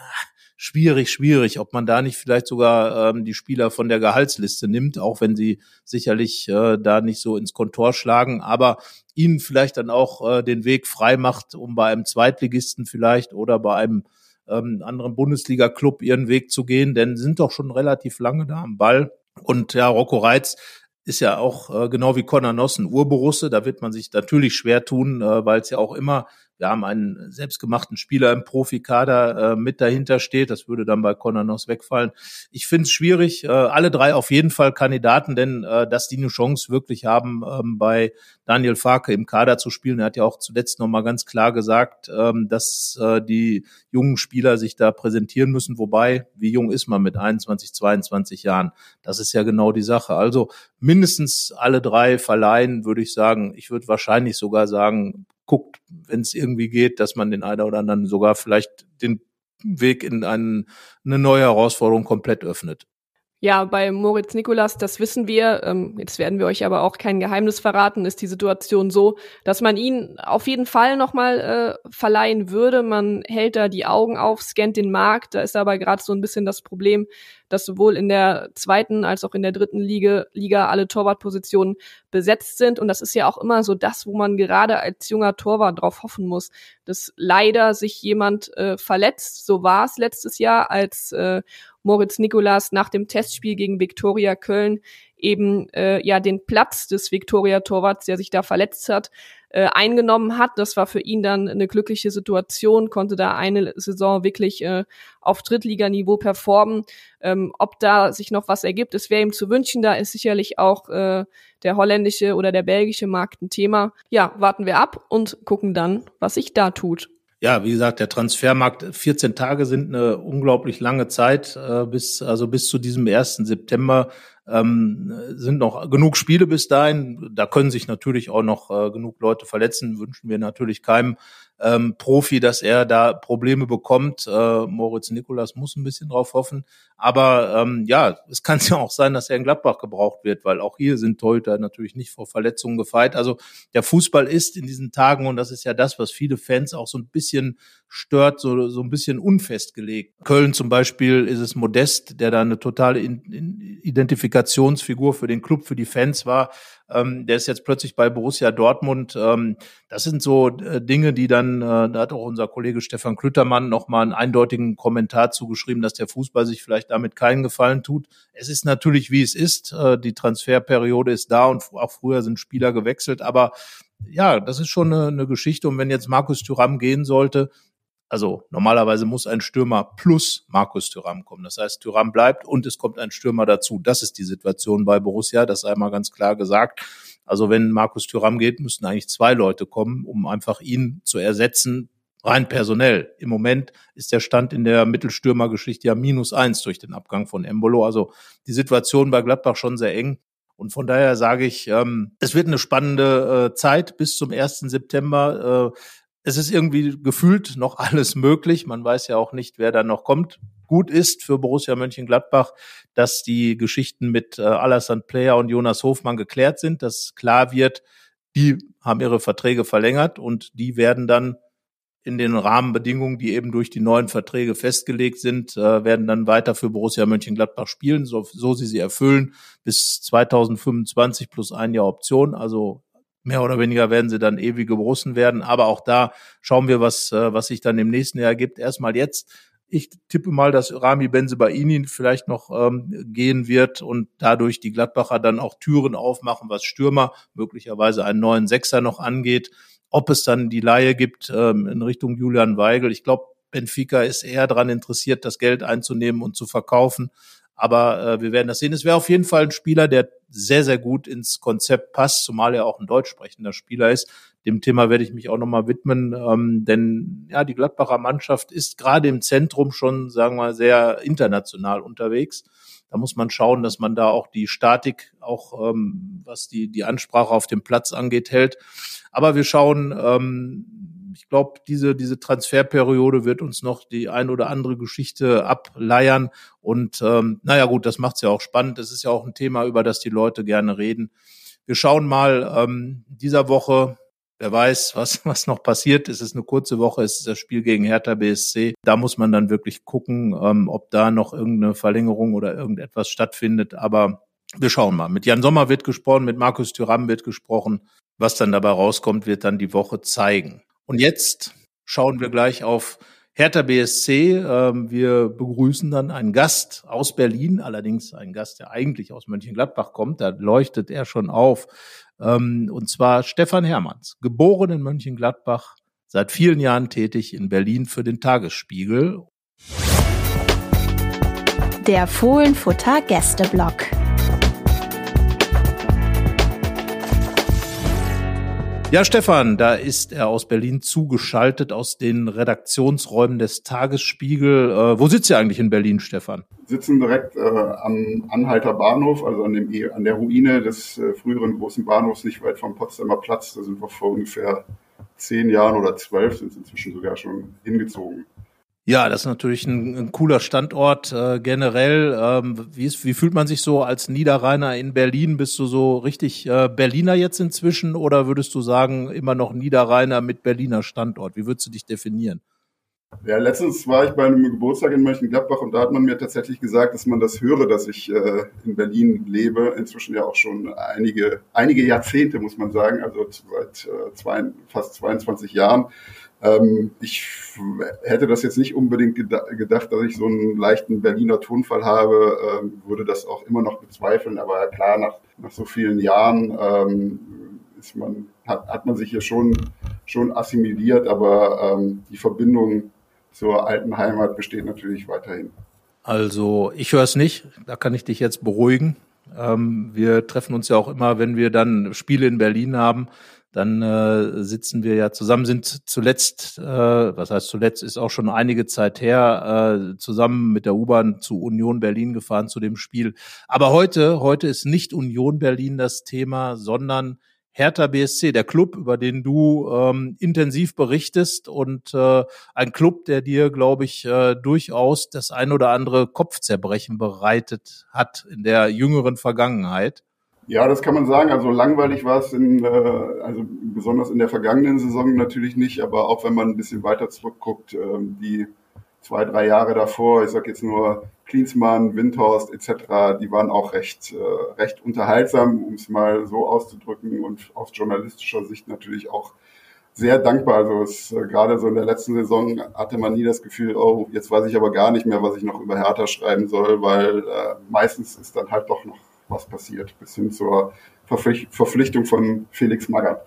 schwierig, schwierig, ob man da nicht vielleicht sogar ähm, die Spieler von der Gehaltsliste nimmt, auch wenn sie sicherlich äh, da nicht so ins Kontor schlagen, aber ihnen vielleicht dann auch äh, den Weg frei macht, um bei einem Zweitligisten vielleicht oder bei einem ähm, anderen Bundesliga-Club ihren Weg zu gehen, denn sind doch schon relativ lange da am Ball. Und ja, Rocco Reitz ist ja auch äh, genau wie Conor Nossen Urborusse. Da wird man sich natürlich schwer tun, äh, weil es ja auch immer wir haben einen selbstgemachten Spieler im Profikader äh, mit dahinter steht. Das würde dann bei Conor Noss wegfallen. Ich finde es schwierig. Äh, alle drei auf jeden Fall Kandidaten, denn äh, dass die eine Chance wirklich haben, ähm, bei Daniel Farke im Kader zu spielen. Er hat ja auch zuletzt nochmal ganz klar gesagt, ähm, dass äh, die jungen Spieler sich da präsentieren müssen. Wobei, wie jung ist man mit 21, 22 Jahren? Das ist ja genau die Sache. Also mindestens alle drei verleihen, würde ich sagen. Ich würde wahrscheinlich sogar sagen, guckt, wenn es irgendwie geht, dass man den einen oder anderen sogar vielleicht den Weg in einen, eine neue Herausforderung komplett öffnet. Ja, bei Moritz Nikolas, das wissen wir, ähm, jetzt werden wir euch aber auch kein Geheimnis verraten, ist die Situation so, dass man ihn auf jeden Fall nochmal äh, verleihen würde. Man hält da die Augen auf, scannt den Markt, da ist aber gerade so ein bisschen das Problem, dass sowohl in der zweiten als auch in der dritten Liga, Liga alle Torwartpositionen besetzt sind. Und das ist ja auch immer so das, wo man gerade als junger Torwart drauf hoffen muss, dass leider sich jemand äh, verletzt. So war es letztes Jahr, als äh, Moritz Nikolas nach dem Testspiel gegen Viktoria Köln eben äh, ja den Platz des Viktoria Torwarts, der sich da verletzt hat, äh, eingenommen hat. Das war für ihn dann eine glückliche Situation, konnte da eine Saison wirklich äh, auf Drittliganiveau performen. Ähm, ob da sich noch was ergibt, es wäre ihm zu wünschen. Da ist sicherlich auch äh, der holländische oder der belgische Markt ein Thema. Ja, warten wir ab und gucken dann, was sich da tut ja, wie gesagt, der Transfermarkt, 14 Tage sind eine unglaublich lange Zeit, äh, bis, also bis zu diesem 1. September ähm, sind noch genug Spiele bis dahin. Da können sich natürlich auch noch äh, genug Leute verletzen, wünschen wir natürlich keinem ähm, Profi, dass er da Probleme bekommt. Äh, Moritz Nikolas muss ein bisschen drauf hoffen. Aber ähm, ja, es kann ja auch sein, dass er in Gladbach gebraucht wird, weil auch hier sind Torhüter natürlich nicht vor Verletzungen gefeit. Also der Fußball ist in diesen Tagen, und das ist ja das, was viele Fans auch so ein bisschen stört, so, so ein bisschen unfestgelegt. Köln zum Beispiel ist es Modest, der da eine totale Identifikationsfigur für den Club, für die Fans war ähm, der ist jetzt plötzlich bei Borussia Dortmund. Ähm, das sind so äh, Dinge, die dann, äh, da hat auch unser Kollege Stefan Klüttermann nochmal einen eindeutigen Kommentar zugeschrieben, dass der Fußball sich vielleicht damit keinen Gefallen tut. Es ist natürlich, wie es ist. Äh, die Transferperiode ist da und auch früher sind Spieler gewechselt, aber ja, das ist schon eine, eine Geschichte. Und wenn jetzt Markus Thüram gehen sollte, also normalerweise muss ein Stürmer plus Markus Thüram kommen. Das heißt, Thüram bleibt und es kommt ein Stürmer dazu. Das ist die Situation bei Borussia, das sei mal ganz klar gesagt. Also wenn Markus Thüram geht, müssten eigentlich zwei Leute kommen, um einfach ihn zu ersetzen, rein personell. Im Moment ist der Stand in der Mittelstürmergeschichte ja minus eins durch den Abgang von Embolo. Also die Situation bei Gladbach schon sehr eng. Und von daher sage ich, ähm, es wird eine spannende äh, Zeit bis zum 1. September. Äh, es ist irgendwie gefühlt noch alles möglich. Man weiß ja auch nicht, wer da noch kommt. Gut ist für Borussia Mönchengladbach, dass die Geschichten mit äh, Alassane Player und Jonas Hofmann geklärt sind, dass klar wird, die haben ihre Verträge verlängert und die werden dann in den Rahmenbedingungen, die eben durch die neuen Verträge festgelegt sind, äh, werden dann weiter für Borussia Mönchengladbach spielen, so, so sie sie erfüllen, bis 2025 plus ein Jahr Option. Also mehr oder weniger werden sie dann ewige Borussen werden. Aber auch da schauen wir, was, äh, was sich dann im nächsten Jahr gibt. Erstmal jetzt. Ich tippe mal, dass Rami Benzebaini vielleicht noch ähm, gehen wird und dadurch die Gladbacher dann auch Türen aufmachen, was Stürmer, möglicherweise einen neuen Sechser noch angeht ob es dann die Laie gibt ähm, in Richtung Julian Weigel. Ich glaube, Benfica ist eher daran interessiert, das Geld einzunehmen und zu verkaufen. Aber äh, wir werden das sehen. Es wäre auf jeden Fall ein Spieler, der sehr, sehr gut ins Konzept passt, zumal er auch ein deutsch sprechender Spieler ist. Dem Thema werde ich mich auch nochmal widmen, ähm, denn ja, die Gladbacher Mannschaft ist gerade im Zentrum schon, sagen wir sehr international unterwegs. Da muss man schauen, dass man da auch die Statik, auch ähm, was die, die Ansprache auf dem Platz angeht, hält. Aber wir schauen, ähm, ich glaube, diese, diese Transferperiode wird uns noch die ein oder andere Geschichte ableiern. Und ähm, naja gut, das macht's ja auch spannend. Das ist ja auch ein Thema, über das die Leute gerne reden. Wir schauen mal ähm, dieser Woche, wer weiß, was, was noch passiert. Es ist eine kurze Woche, es ist das Spiel gegen Hertha BSC. Da muss man dann wirklich gucken, ähm, ob da noch irgendeine Verlängerung oder irgendetwas stattfindet. Aber wir schauen mal. Mit Jan Sommer wird gesprochen, mit Markus Thüram wird gesprochen. Was dann dabei rauskommt, wird dann die Woche zeigen. Und jetzt schauen wir gleich auf Hertha BSC. Ähm, wir begrüßen dann einen Gast aus Berlin, allerdings einen Gast, der eigentlich aus Mönchengladbach kommt. Da leuchtet er schon auf. Ähm, und zwar Stefan Hermanns, geboren in Mönchengladbach, seit vielen Jahren tätig in Berlin für den Tagesspiegel. Der Fohlenfutter Gästeblock. Ja, Stefan, da ist er aus Berlin zugeschaltet aus den Redaktionsräumen des Tagesspiegel. Äh, wo sitzt ihr eigentlich in Berlin, Stefan? Sitzen direkt äh, am Anhalter Bahnhof, also an, dem, an der Ruine des äh, früheren großen Bahnhofs, nicht weit vom Potsdamer Platz. Da sind wir vor ungefähr zehn Jahren oder zwölf, sind inzwischen sogar schon hingezogen. Ja, das ist natürlich ein, ein cooler Standort äh, generell. Ähm, wie, ist, wie fühlt man sich so als Niederrheiner in Berlin? Bist du so richtig äh, Berliner jetzt inzwischen oder würdest du sagen, immer noch Niederrheiner mit Berliner Standort? Wie würdest du dich definieren? Ja, letztens war ich bei einem Geburtstag in Mönchengladbach und da hat man mir tatsächlich gesagt, dass man das höre, dass ich äh, in Berlin lebe. Inzwischen ja auch schon einige, einige Jahrzehnte, muss man sagen, also seit äh, zwei, fast 22 Jahren. Ähm, ich hätte das jetzt nicht unbedingt gedacht, dass ich so einen leichten Berliner Tonfall habe, ähm, würde das auch immer noch bezweifeln. Aber klar, nach, nach so vielen Jahren ähm, ist man, hat, hat man sich hier schon, schon assimiliert, aber ähm, die Verbindung zur alten Heimat besteht natürlich weiterhin. Also ich höre es nicht, da kann ich dich jetzt beruhigen. Ähm, wir treffen uns ja auch immer, wenn wir dann Spiele in Berlin haben dann äh, sitzen wir ja zusammen, sind zuletzt, äh, was heißt zuletzt, ist auch schon einige Zeit her, äh, zusammen mit der U-Bahn zu Union Berlin gefahren zu dem Spiel. Aber heute, heute ist nicht Union Berlin das Thema, sondern Hertha BSC, der Club, über den du ähm, intensiv berichtest und äh, ein Club, der dir, glaube ich, äh, durchaus das ein oder andere Kopfzerbrechen bereitet hat in der jüngeren Vergangenheit. Ja, das kann man sagen. Also langweilig war es in, äh, also besonders in der vergangenen Saison natürlich nicht, aber auch wenn man ein bisschen weiter zurückguckt, äh, die zwei, drei Jahre davor, ich sag jetzt nur Klinsmann, Windhorst etc., die waren auch recht, äh, recht unterhaltsam, um es mal so auszudrücken und aus journalistischer Sicht natürlich auch sehr dankbar. Also es, äh, gerade so in der letzten Saison hatte man nie das Gefühl, oh, jetzt weiß ich aber gar nicht mehr, was ich noch über Hertha schreiben soll, weil äh, meistens ist dann halt doch noch was passiert, bis hin zur Verpflichtung von Felix Magath.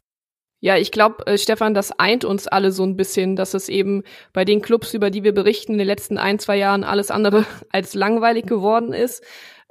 Ja, ich glaube, äh, Stefan, das eint uns alle so ein bisschen, dass es eben bei den Clubs, über die wir berichten, in den letzten ein, zwei Jahren alles andere als langweilig geworden ist.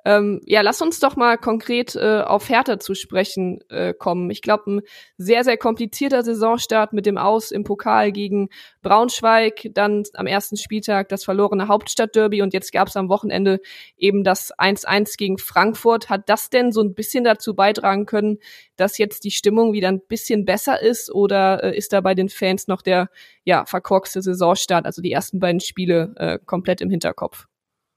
Ähm, ja, lass uns doch mal konkret äh, auf Hertha zu sprechen äh, kommen. Ich glaube, ein sehr, sehr komplizierter Saisonstart mit dem Aus im Pokal gegen Braunschweig, dann am ersten Spieltag das verlorene Hauptstadtderby und jetzt gab es am Wochenende eben das 1-1 gegen Frankfurt. Hat das denn so ein bisschen dazu beitragen können, dass jetzt die Stimmung wieder ein bisschen besser ist oder äh, ist da bei den Fans noch der ja verkorkste Saisonstart, also die ersten beiden Spiele äh, komplett im Hinterkopf?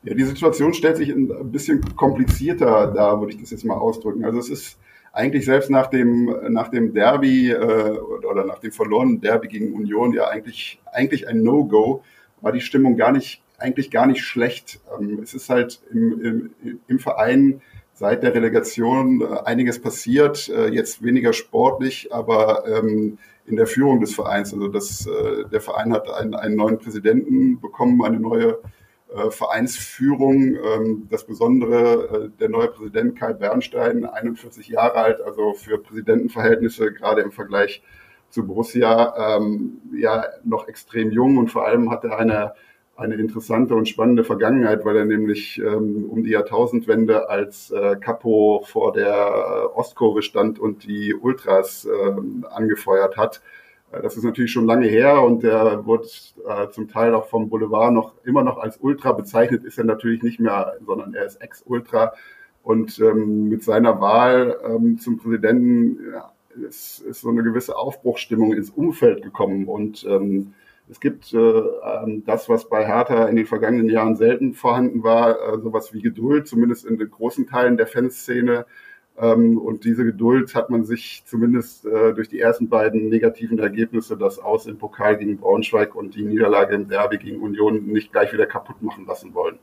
Ja, die Situation stellt sich ein bisschen komplizierter da, würde ich das jetzt mal ausdrücken. Also es ist eigentlich selbst nach dem, nach dem Derby äh, oder nach dem verlorenen Derby gegen Union ja eigentlich, eigentlich ein No-Go, war die Stimmung gar nicht, eigentlich gar nicht schlecht. Ähm, es ist halt im, im, im Verein seit der Relegation äh, einiges passiert, äh, jetzt weniger sportlich, aber ähm, in der Führung des Vereins. Also das, äh, der Verein hat einen, einen neuen Präsidenten bekommen, eine neue äh, Vereinsführung. Ähm, das Besondere, äh, der neue Präsident Kai Bernstein, 41 Jahre alt, also für Präsidentenverhältnisse gerade im Vergleich zu Borussia ähm, ja noch extrem jung und vor allem hat er eine eine interessante und spannende Vergangenheit, weil er nämlich ähm, um die Jahrtausendwende als äh, Capo vor der äh, Ostkurve stand und die Ultras äh, angefeuert hat. Äh, das ist natürlich schon lange her und der wird äh, zum Teil auch vom Boulevard noch immer noch als Ultra bezeichnet, ist er natürlich nicht mehr, sondern er ist Ex-Ultra. Und ähm, mit seiner Wahl ähm, zum Präsidenten ja, ist, ist so eine gewisse Aufbruchsstimmung ins Umfeld gekommen und ähm, es gibt äh, ähm, das, was bei Hertha in den vergangenen Jahren selten vorhanden war, äh, sowas wie Geduld, zumindest in den großen Teilen der Fanszene. Ähm, und diese Geduld hat man sich zumindest äh, durch die ersten beiden negativen Ergebnisse, das Aus im Pokal gegen Braunschweig und die Niederlage im Derby gegen Union, nicht gleich wieder kaputt machen lassen wollen.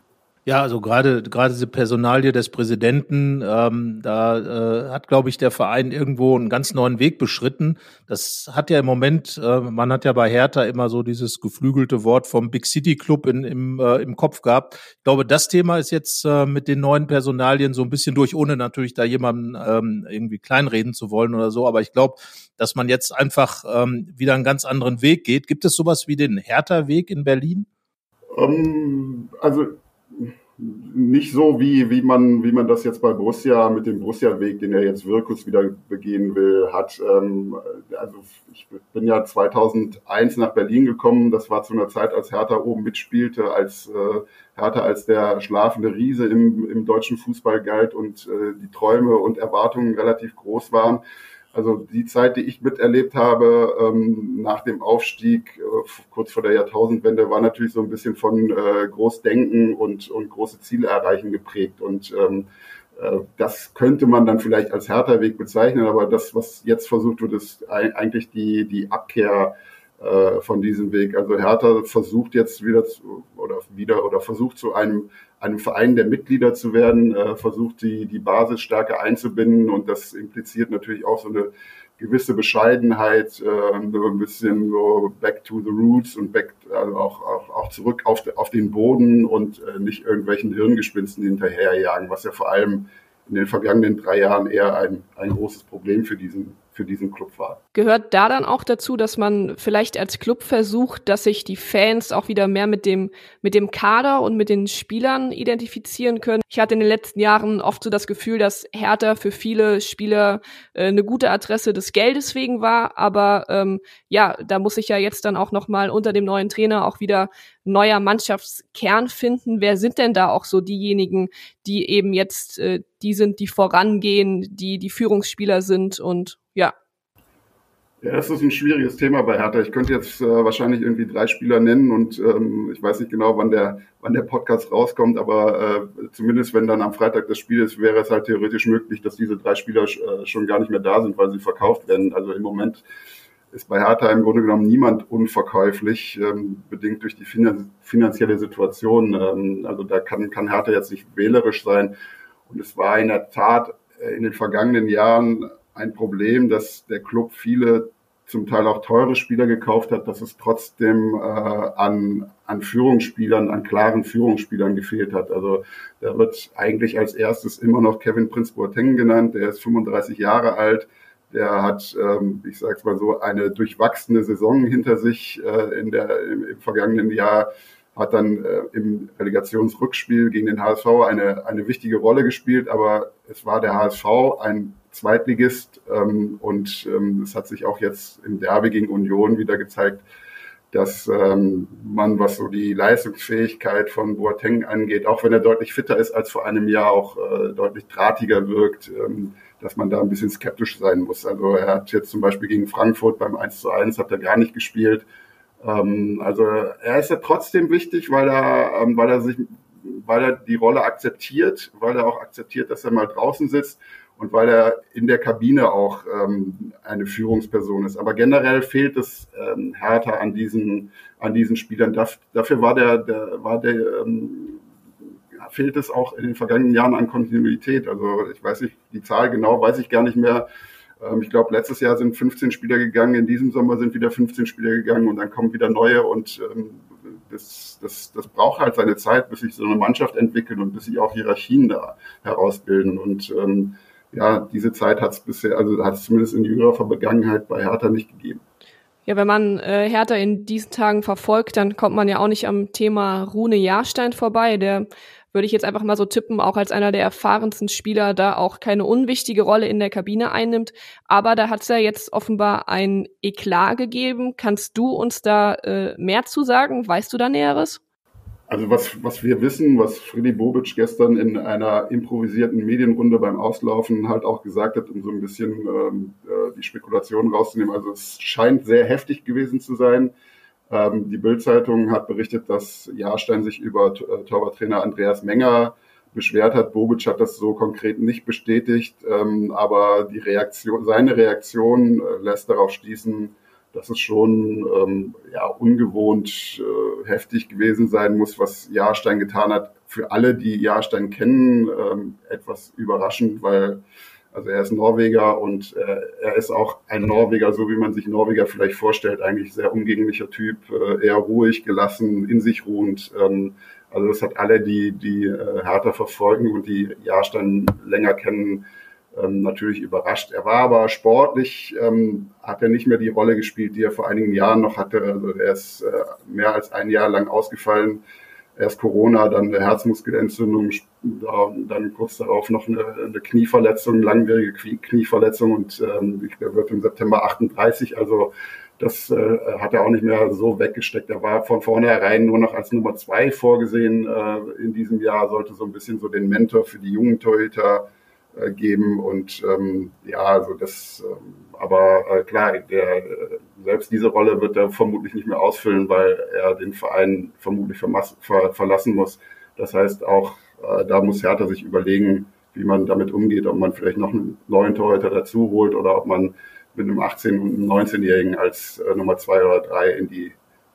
Ja, also gerade gerade diese Personalie des Präsidenten, ähm, da äh, hat, glaube ich, der Verein irgendwo einen ganz neuen Weg beschritten. Das hat ja im Moment, äh, man hat ja bei Hertha immer so dieses geflügelte Wort vom Big City Club in, im, äh, im Kopf gehabt. Ich glaube, das Thema ist jetzt äh, mit den neuen Personalien so ein bisschen durch, ohne natürlich da jemanden ähm, irgendwie kleinreden zu wollen oder so. Aber ich glaube, dass man jetzt einfach ähm, wieder einen ganz anderen Weg geht. Gibt es sowas wie den Hertha-Weg in Berlin? Um, ähm, also nicht so, wie, wie, man, wie man das jetzt bei Borussia mit dem Borussia-Weg, den er jetzt Wirkus wieder begehen will, hat. Ähm, also ich bin ja 2001 nach Berlin gekommen. Das war zu einer Zeit, als Hertha oben mitspielte, als äh, Hertha als der schlafende Riese im, im deutschen Fußball galt und äh, die Träume und Erwartungen relativ groß waren. Also die Zeit, die ich miterlebt habe ähm, nach dem Aufstieg äh, kurz vor der Jahrtausendwende, war natürlich so ein bisschen von äh, Großdenken und, und große Ziele erreichen geprägt. Und ähm, äh, das könnte man dann vielleicht als härter Weg bezeichnen, aber das, was jetzt versucht wird, ist eigentlich die, die Abkehr äh, von diesem Weg. Also Hertha versucht jetzt wieder zu, oder wieder oder versucht zu einem einem Verein der Mitglieder zu werden, äh, versucht die die Basis stärker einzubinden. Und das impliziert natürlich auch so eine gewisse Bescheidenheit, äh, ein bisschen so back to the roots und back also auch, auch, auch zurück auf, auf den Boden und äh, nicht irgendwelchen Hirngespinsten hinterherjagen, was ja vor allem in den vergangenen drei Jahren eher ein, ein großes Problem für diesen für diesen Club war. Gehört da dann auch dazu, dass man vielleicht als Club versucht, dass sich die Fans auch wieder mehr mit dem, mit dem Kader und mit den Spielern identifizieren können? Ich hatte in den letzten Jahren oft so das Gefühl, dass Hertha für viele Spieler äh, eine gute Adresse des Geldes wegen war, aber ähm, ja, da muss ich ja jetzt dann auch nochmal unter dem neuen Trainer auch wieder neuer Mannschaftskern finden. Wer sind denn da auch so diejenigen, die eben jetzt äh, die sind, die vorangehen, die die Führungsspieler sind und ja. Ja, das ist ein schwieriges Thema bei Hertha. Ich könnte jetzt äh, wahrscheinlich irgendwie drei Spieler nennen und ähm, ich weiß nicht genau, wann der, wann der Podcast rauskommt, aber äh, zumindest wenn dann am Freitag das Spiel ist, wäre es halt theoretisch möglich, dass diese drei Spieler äh, schon gar nicht mehr da sind, weil sie verkauft werden. Also im Moment ist bei Hertha im Grunde genommen niemand unverkäuflich, ähm, bedingt durch die finan finanzielle Situation. Ähm, also da kann, kann Hertha jetzt nicht wählerisch sein. Und es war in der Tat äh, in den vergangenen Jahren ein Problem, dass der Club viele zum Teil auch teure Spieler gekauft hat, dass es trotzdem äh, an, an Führungsspielern, an klaren Führungsspielern gefehlt hat. Also da wird eigentlich als erstes immer noch Kevin Prince Boateng genannt, der ist 35 Jahre alt, der hat, ähm, ich sag's mal so, eine durchwachsene Saison hinter sich äh, in der, im, im vergangenen Jahr hat dann äh, im Relegationsrückspiel gegen den HSV eine, eine wichtige Rolle gespielt, aber es war der HSV, ein Zweitligist ähm, und ähm, es hat sich auch jetzt im Derby gegen Union wieder gezeigt, dass ähm, man, was so die Leistungsfähigkeit von Boateng angeht, auch wenn er deutlich fitter ist als vor einem Jahr, auch äh, deutlich drahtiger wirkt, ähm, dass man da ein bisschen skeptisch sein muss. Also er hat jetzt zum Beispiel gegen Frankfurt beim 1 zu 1 hat er gar nicht gespielt. Ähm, also er ist ja trotzdem wichtig, weil er, ähm, weil er sich, weil er die Rolle akzeptiert, weil er auch akzeptiert, dass er mal draußen sitzt und weil er in der Kabine auch ähm, eine Führungsperson ist. Aber generell fehlt es ähm, härter an diesen, an diesen Spielern. dafür war der, der, war der, ähm, fehlt es auch in den vergangenen Jahren an Kontinuität. Also ich weiß nicht, die Zahl genau weiß ich gar nicht mehr. Ähm, ich glaube, letztes Jahr sind 15 Spieler gegangen, in diesem Sommer sind wieder 15 Spieler gegangen und dann kommen wieder neue und ähm, das, das, das braucht halt seine Zeit, bis sich so eine Mannschaft entwickelt und bis sich auch Hierarchien da herausbilden. Und ähm, ja, diese Zeit hat es bisher, also hat es zumindest in jüngerer Vergangenheit bei Hertha nicht gegeben. Ja, wenn man äh, Hertha in diesen Tagen verfolgt, dann kommt man ja auch nicht am Thema Rune Jahrstein vorbei, der würde ich jetzt einfach mal so tippen, auch als einer der erfahrensten Spieler da auch keine unwichtige Rolle in der Kabine einnimmt. Aber da hat es ja jetzt offenbar ein Eklat gegeben. Kannst du uns da äh, mehr zu sagen? Weißt du da Näheres? Also was, was wir wissen, was Freddy Bobic gestern in einer improvisierten Medienrunde beim Auslaufen halt auch gesagt hat, um so ein bisschen ähm, äh, die Spekulation rauszunehmen. Also es scheint sehr heftig gewesen zu sein. Ähm, die Bildzeitung hat berichtet, dass Jahrstein sich über äh, Torwarttrainer Andreas Menger beschwert hat. Bobic hat das so konkret nicht bestätigt, ähm, aber die Reaktion, seine Reaktion äh, lässt darauf schließen, dass es schon ähm, ja, ungewohnt äh, heftig gewesen sein muss, was Jahrstein getan hat. Für alle, die Jahrstein kennen, ähm, etwas überraschend, weil also er ist Norweger und äh, er ist auch ein Norweger, so wie man sich Norweger vielleicht vorstellt, eigentlich sehr umgänglicher Typ, äh, eher ruhig, gelassen, in sich ruhend. Ähm, also das hat alle, die die äh, Hertha verfolgen und die Jahrstein länger kennen, ähm, natürlich überrascht. Er war aber sportlich, ähm, hat er nicht mehr die Rolle gespielt, die er vor einigen Jahren noch hatte. Also er ist äh, mehr als ein Jahr lang ausgefallen. Erst Corona, dann eine Herzmuskelentzündung, dann kurz darauf noch eine, eine Knieverletzung, langwierige Knieverletzung und ähm, er wird im September 38. Also das äh, hat er auch nicht mehr so weggesteckt. Er war von vornherein nur noch als Nummer zwei vorgesehen äh, in diesem Jahr, sollte so ein bisschen so den Mentor für die jungen Torhüter äh, geben und ähm, ja, also das, ähm, aber äh, klar, der, selbst diese Rolle wird er vermutlich nicht mehr ausfüllen, weil er den Verein vermutlich ver verlassen muss. Das heißt auch, äh, da muss Hertha sich überlegen, wie man damit umgeht, ob man vielleicht noch einen neuen Torhüter dazu holt oder ob man mit einem 18- und einem 19-Jährigen als äh, Nummer zwei oder drei in die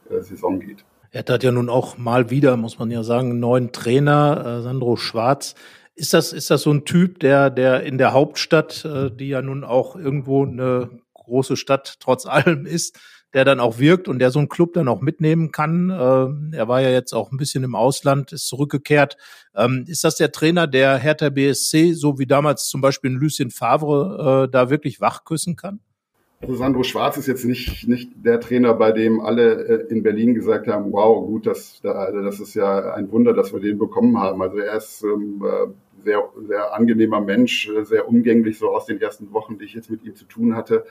äh, Saison geht. Er hat ja nun auch mal wieder, muss man ja sagen, einen neuen Trainer, äh, Sandro Schwarz. Ist das, ist das so ein Typ, der, der in der Hauptstadt, äh, die ja nun auch irgendwo eine große Stadt trotz allem ist, der dann auch wirkt und der so einen Club dann auch mitnehmen kann. Äh, er war ja jetzt auch ein bisschen im Ausland, ist zurückgekehrt. Ähm, ist das der Trainer, der Hertha BSC, so wie damals zum Beispiel in Lucien Favre, äh, da wirklich wachküssen kann? Also Sandro Schwarz ist jetzt nicht, nicht der Trainer, bei dem alle äh, in Berlin gesagt haben, wow, gut, das, also das ist ja ein Wunder, dass wir den bekommen haben. Also er ist ähm, äh, sehr, sehr angenehmer Mensch, äh, sehr umgänglich, so aus den ersten Wochen, die ich jetzt mit ihm zu tun hatte.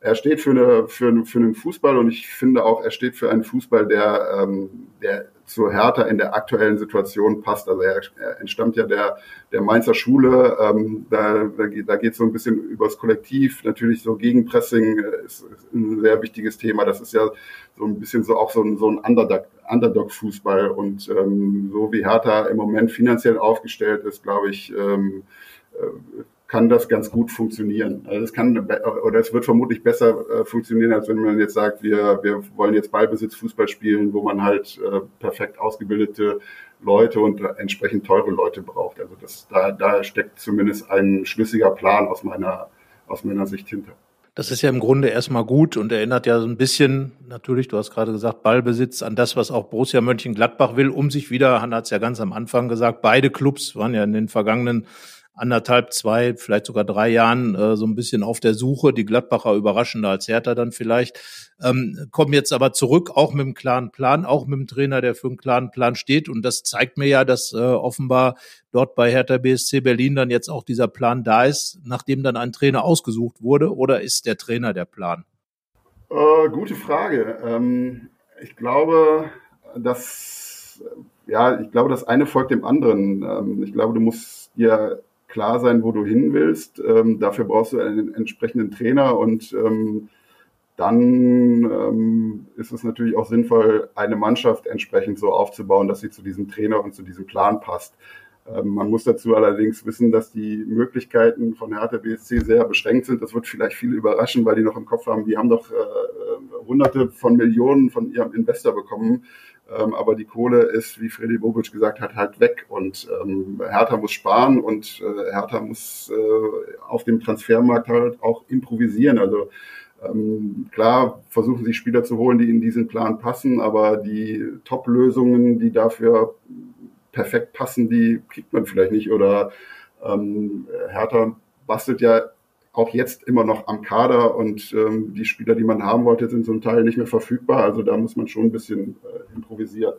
Er steht für, eine, für, für einen Fußball und ich finde auch, er steht für einen Fußball, der, ähm, der zu Hertha in der aktuellen Situation passt. Also er, er entstammt ja der, der Mainzer Schule. Ähm, da da, da geht es so ein bisschen übers Kollektiv. Natürlich so Gegenpressing ist, ist ein sehr wichtiges Thema. Das ist ja so ein bisschen so auch so ein, so ein Underdog, Underdog-Fußball. Und ähm, so wie Hertha im Moment finanziell aufgestellt ist, glaube ich, ähm, äh, kann das ganz gut funktionieren. Also es kann oder es wird vermutlich besser äh, funktionieren, als wenn man jetzt sagt, wir, wir wollen jetzt Ballbesitz Fußball spielen, wo man halt äh, perfekt ausgebildete Leute und entsprechend teure Leute braucht. Also das, da, da steckt zumindest ein schlüssiger Plan aus meiner, aus meiner Sicht hinter. Das ist ja im Grunde erstmal gut und erinnert ja so ein bisschen, natürlich, du hast gerade gesagt, Ballbesitz an das, was auch Borussia Mönchengladbach will, um sich wieder, Hanna hat es ja ganz am Anfang gesagt, beide Clubs waren ja in den vergangenen anderthalb, zwei, vielleicht sogar drei Jahren äh, so ein bisschen auf der Suche. Die Gladbacher überraschender als Hertha dann vielleicht. Ähm, kommen jetzt aber zurück, auch mit einem klaren Plan, auch mit dem Trainer, der für einen klaren Plan steht. Und das zeigt mir ja, dass äh, offenbar dort bei Hertha BSC Berlin dann jetzt auch dieser Plan da ist, nachdem dann ein Trainer ausgesucht wurde. Oder ist der Trainer der Plan? Äh, gute Frage. Ähm, ich glaube, dass ja, ich glaube, das eine folgt dem anderen. Ähm, ich glaube, du musst dir klar sein, wo du hin willst. Ähm, dafür brauchst du einen entsprechenden Trainer und ähm, dann ähm, ist es natürlich auch sinnvoll, eine Mannschaft entsprechend so aufzubauen, dass sie zu diesem Trainer und zu diesem Plan passt. Ähm, man muss dazu allerdings wissen, dass die Möglichkeiten von Hertha BSC sehr beschränkt sind. Das wird vielleicht viele überraschen, weil die noch im Kopf haben, die haben doch äh, hunderte von Millionen von ihrem Investor bekommen. Ähm, aber die Kohle ist, wie Freddy Bobic gesagt hat, halt weg. Und ähm, Hertha muss sparen und äh, Hertha muss äh, auf dem Transfermarkt halt auch improvisieren. Also ähm, klar versuchen sie Spieler zu holen, die in diesen Plan passen, aber die Top-Lösungen, die dafür perfekt passen, die kriegt man vielleicht nicht. Oder ähm, Hertha bastelt ja auch jetzt immer noch am Kader und ähm, die Spieler, die man haben wollte, sind zum Teil nicht mehr verfügbar. Also da muss man schon ein bisschen äh, improvisieren.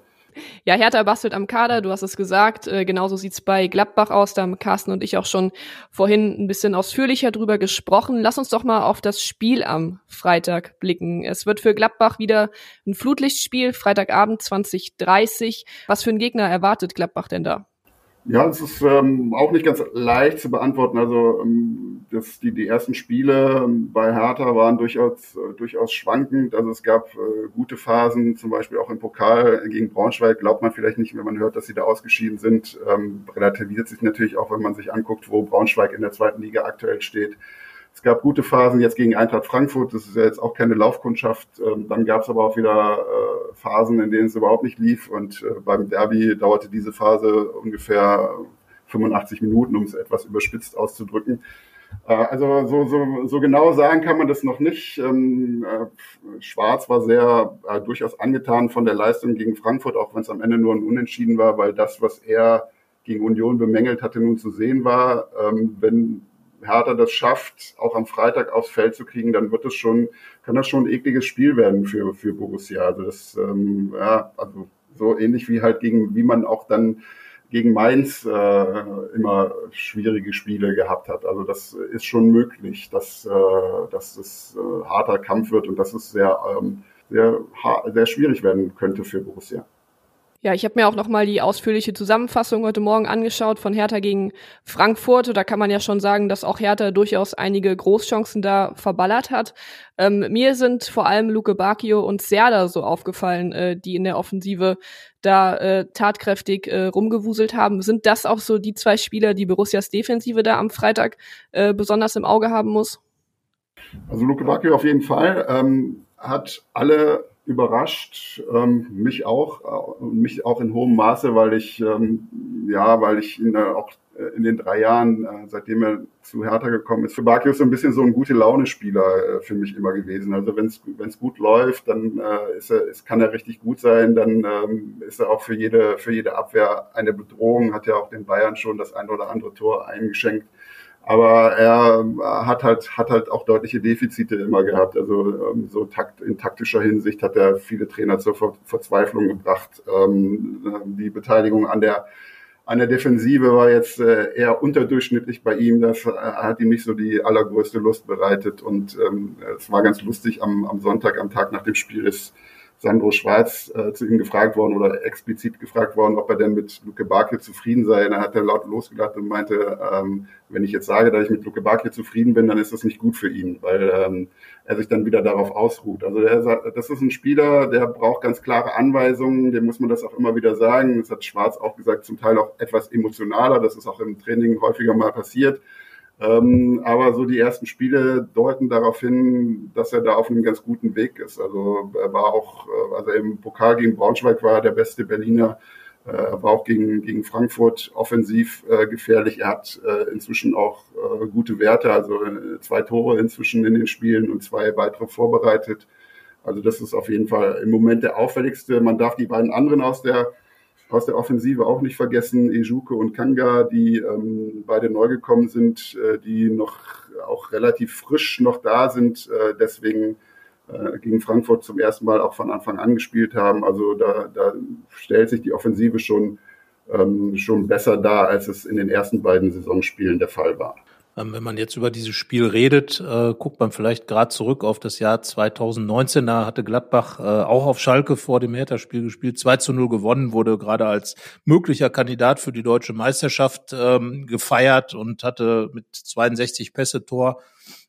Ja, Hertha bastelt am Kader, du hast es gesagt. Äh, genauso sieht's bei Gladbach aus. Da haben Carsten und ich auch schon vorhin ein bisschen ausführlicher drüber gesprochen. Lass uns doch mal auf das Spiel am Freitag blicken. Es wird für Gladbach wieder ein Flutlichtspiel, Freitagabend 2030. Was für ein Gegner erwartet Gladbach denn da? Ja, es ist ähm, auch nicht ganz leicht zu beantworten. Also ähm, das, die, die ersten Spiele ähm, bei Hertha waren durchaus, äh, durchaus schwankend. Also es gab äh, gute Phasen, zum Beispiel auch im Pokal gegen Braunschweig. Glaubt man vielleicht nicht, wenn man hört, dass sie da ausgeschieden sind. Ähm, relativiert sich natürlich auch, wenn man sich anguckt, wo Braunschweig in der zweiten Liga aktuell steht. Es gab gute Phasen jetzt gegen Eintracht Frankfurt, das ist ja jetzt auch keine Laufkundschaft. Ähm, dann gab es aber auch wieder äh, Phasen, in denen es überhaupt nicht lief. Und äh, beim Derby dauerte diese Phase ungefähr 85 Minuten, um es etwas überspitzt auszudrücken. Äh, also so, so, so genau sagen kann man das noch nicht. Ähm, Schwarz war sehr durchaus angetan von der Leistung gegen Frankfurt, auch wenn es am Ende nur ein Unentschieden war, weil das, was er gegen Union bemängelt hatte, nun zu sehen war. Ähm, wenn Hertha das schafft, auch am Freitag aufs Feld zu kriegen, dann wird das schon, kann das schon ein ekliges Spiel werden für, für Borussia. Also das, ähm, ja, also so ähnlich wie halt gegen, wie man auch dann gegen Mainz äh, immer schwierige Spiele gehabt hat. Also das ist schon möglich, dass, äh, dass es äh, harter Kampf wird und dass es sehr, ähm, sehr, sehr schwierig werden könnte für Borussia. Ja, ich habe mir auch noch mal die ausführliche Zusammenfassung heute Morgen angeschaut von Hertha gegen Frankfurt. Da kann man ja schon sagen, dass auch Hertha durchaus einige Großchancen da verballert hat. Ähm, mir sind vor allem Luke Bacchio und Serda so aufgefallen, äh, die in der Offensive da äh, tatkräftig äh, rumgewuselt haben. Sind das auch so die zwei Spieler, die Borussias Defensive da am Freitag äh, besonders im Auge haben muss? Also Luke Bacchio auf jeden Fall ähm, hat alle überrascht, ähm, mich auch, äh, mich auch in hohem Maße, weil ich, ähm, ja, weil ich ihn äh, auch in den drei Jahren, äh, seitdem er zu Hertha gekommen ist, für Bakius so ein bisschen so ein gute Laune-Spieler äh, für mich immer gewesen. Also wenn es gut läuft, dann äh, ist er, ist, kann er richtig gut sein, dann ähm, ist er auch für jede, für jede Abwehr eine Bedrohung, hat ja auch den Bayern schon das ein oder andere Tor eingeschenkt. Aber er hat halt, hat halt auch deutliche Defizite immer gehabt. Also ähm, so takt, in taktischer Hinsicht hat er viele Trainer zur Ver Verzweiflung gebracht. Ähm, die Beteiligung an der an der Defensive war jetzt äh, eher unterdurchschnittlich bei ihm. Das äh, hat ihm nicht so die allergrößte Lust bereitet. Und ähm, es war ganz lustig, am, am Sonntag, am Tag nach dem Spiel ist Sandro Schwarz äh, zu ihm gefragt worden oder explizit gefragt worden, ob er denn mit Luke Bakio zufrieden sei. Und dann hat er laut losgelacht und meinte, ähm, wenn ich jetzt sage, dass ich mit Luke Bakio zufrieden bin, dann ist das nicht gut für ihn, weil ähm, er sich dann wieder darauf ausruht. Also der, das ist ein Spieler, der braucht ganz klare Anweisungen, dem muss man das auch immer wieder sagen. Das hat Schwarz auch gesagt, zum Teil auch etwas emotionaler. Das ist auch im Training häufiger mal passiert. Ähm, aber so die ersten Spiele deuten darauf hin, dass er da auf einem ganz guten Weg ist. Also er war auch, äh, also im Pokal gegen Braunschweig war er der beste Berliner. Äh, er war auch gegen, gegen Frankfurt offensiv äh, gefährlich. Er hat äh, inzwischen auch äh, gute Werte, also äh, zwei Tore inzwischen in den Spielen und zwei weitere vorbereitet. Also das ist auf jeden Fall im Moment der auffälligste. Man darf die beiden anderen aus der aus der Offensive auch nicht vergessen, Ejuke und Kanga, die ähm, beide neu gekommen sind, äh, die noch auch relativ frisch noch da sind, äh, deswegen äh, gegen Frankfurt zum ersten Mal auch von Anfang an gespielt haben. Also da, da stellt sich die Offensive schon, ähm, schon besser dar, als es in den ersten beiden Saisonspielen der Fall war. Ähm, wenn man jetzt über dieses Spiel redet, äh, guckt man vielleicht gerade zurück auf das Jahr 2019. Da hatte Gladbach äh, auch auf Schalke vor dem Hertha-Spiel gespielt, 2 zu 0 gewonnen, wurde gerade als möglicher Kandidat für die deutsche Meisterschaft ähm, gefeiert und hatte mit 62 Pässe Tor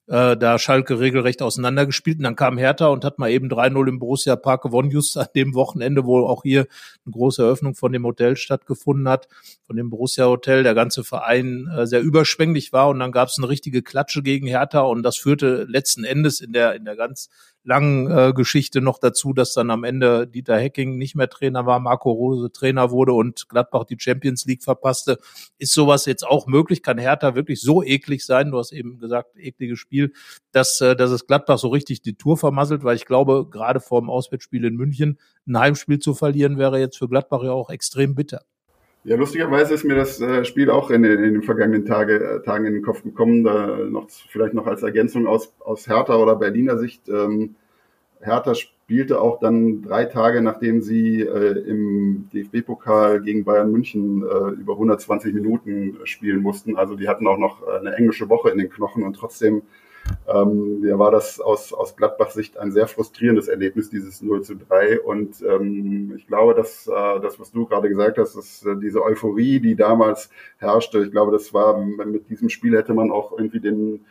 äh, da Schalke regelrecht auseinandergespielt. Und dann kam Hertha und hat mal eben 3-0 im Borussia Park gewonnen, just an dem Wochenende, wo auch hier eine große Eröffnung von dem Hotel stattgefunden hat, von dem Borussia Hotel. Der ganze Verein äh, sehr überschwänglich war und dann gab es eine richtige Klatsche gegen Hertha und das führte letzten Endes in der in der ganz langen äh, Geschichte noch dazu, dass dann am Ende Dieter Hecking nicht mehr Trainer war, Marco Rose Trainer wurde und Gladbach die Champions League verpasste. Ist sowas jetzt auch möglich? Kann Hertha wirklich so eklig sein? Du hast eben gesagt, ekliges Spiel, dass, äh, dass es Gladbach so richtig die Tour vermasselt, weil ich glaube, gerade vor dem Auswärtsspiel in München ein Heimspiel zu verlieren wäre jetzt für Gladbach ja auch extrem bitter. Ja, lustigerweise ist mir das äh, Spiel auch in, in den vergangenen Tage, äh, Tagen in den Kopf gekommen, da noch vielleicht noch als Ergänzung aus, aus Hertha oder Berliner Sicht. Ähm, Hertha spielte auch dann drei Tage, nachdem sie äh, im DFB-Pokal gegen Bayern München äh, über 120 Minuten spielen mussten. Also die hatten auch noch eine englische Woche in den Knochen und trotzdem ähm, ja, war das aus, aus Gladbach-Sicht ein sehr frustrierendes Erlebnis, dieses 0 zu 3. Und ähm, ich glaube, dass äh, das, was du gerade gesagt hast, dass äh, diese Euphorie, die damals herrschte, ich glaube, das war mit diesem Spiel hätte man auch irgendwie den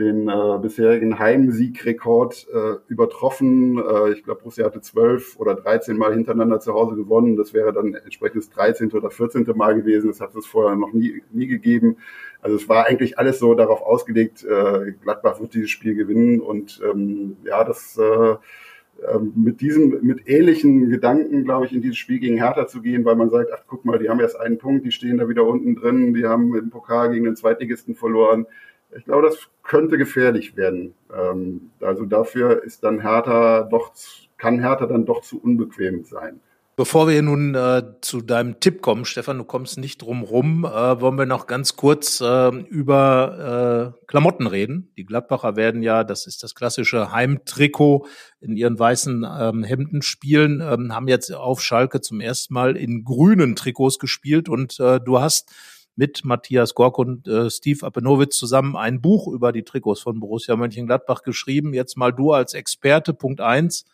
den äh, bisherigen Heimsiegrekord äh, übertroffen. Äh, ich glaube, Borussia hatte zwölf oder dreizehn Mal hintereinander zu Hause gewonnen. Das wäre dann entsprechend das 13. oder 14. Mal gewesen. Das hat es vorher noch nie, nie gegeben. Also es war eigentlich alles so darauf ausgelegt, äh, Gladbach wird dieses Spiel gewinnen. Und ähm, ja, das äh, ähm, mit diesem, mit ähnlichen Gedanken, glaube ich, in dieses Spiel gegen Hertha zu gehen, weil man sagt, ach guck mal, die haben erst einen Punkt, die stehen da wieder unten drin, die haben im Pokal gegen den Zweitligisten verloren ich glaube, das könnte gefährlich werden. Ähm, also dafür ist dann Hertha doch, kann Hertha dann doch zu unbequem sein. Bevor wir nun äh, zu deinem Tipp kommen, Stefan, du kommst nicht drum rum, äh, wollen wir noch ganz kurz äh, über Klamotten reden. Die Gladbacher werden ja, das ist das klassische Heimtrikot, in ihren weißen ähm, Hemden spielen, ähm, haben jetzt auf Schalke zum ersten Mal in grünen Trikots gespielt und äh, du hast mit Matthias Gork und äh, Steve Apenowitz zusammen ein Buch über die Trikots von Borussia Mönchengladbach geschrieben. Jetzt mal du als Experte, Punkt eins.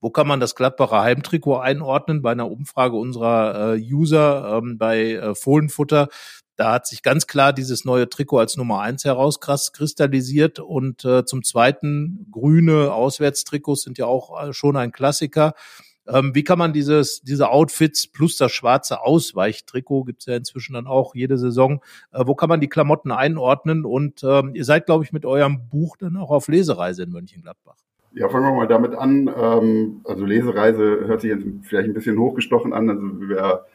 Wo kann man das Gladbacher Heimtrikot einordnen? Bei einer Umfrage unserer äh, User ähm, bei äh, Fohlenfutter, da hat sich ganz klar dieses neue Trikot als Nummer eins herauskristallisiert. Und äh, zum Zweiten, grüne Auswärtstrikots sind ja auch äh, schon ein Klassiker. Ähm, wie kann man dieses, diese Outfits plus das schwarze Ausweichtrikot, gibt's ja inzwischen dann auch jede Saison, äh, wo kann man die Klamotten einordnen? Und ähm, ihr seid, glaube ich, mit eurem Buch dann auch auf Lesereise in Mönchengladbach. Ja, fangen wir mal damit an. Ähm, also Lesereise hört sich jetzt vielleicht ein bisschen hochgestochen an. Also wir,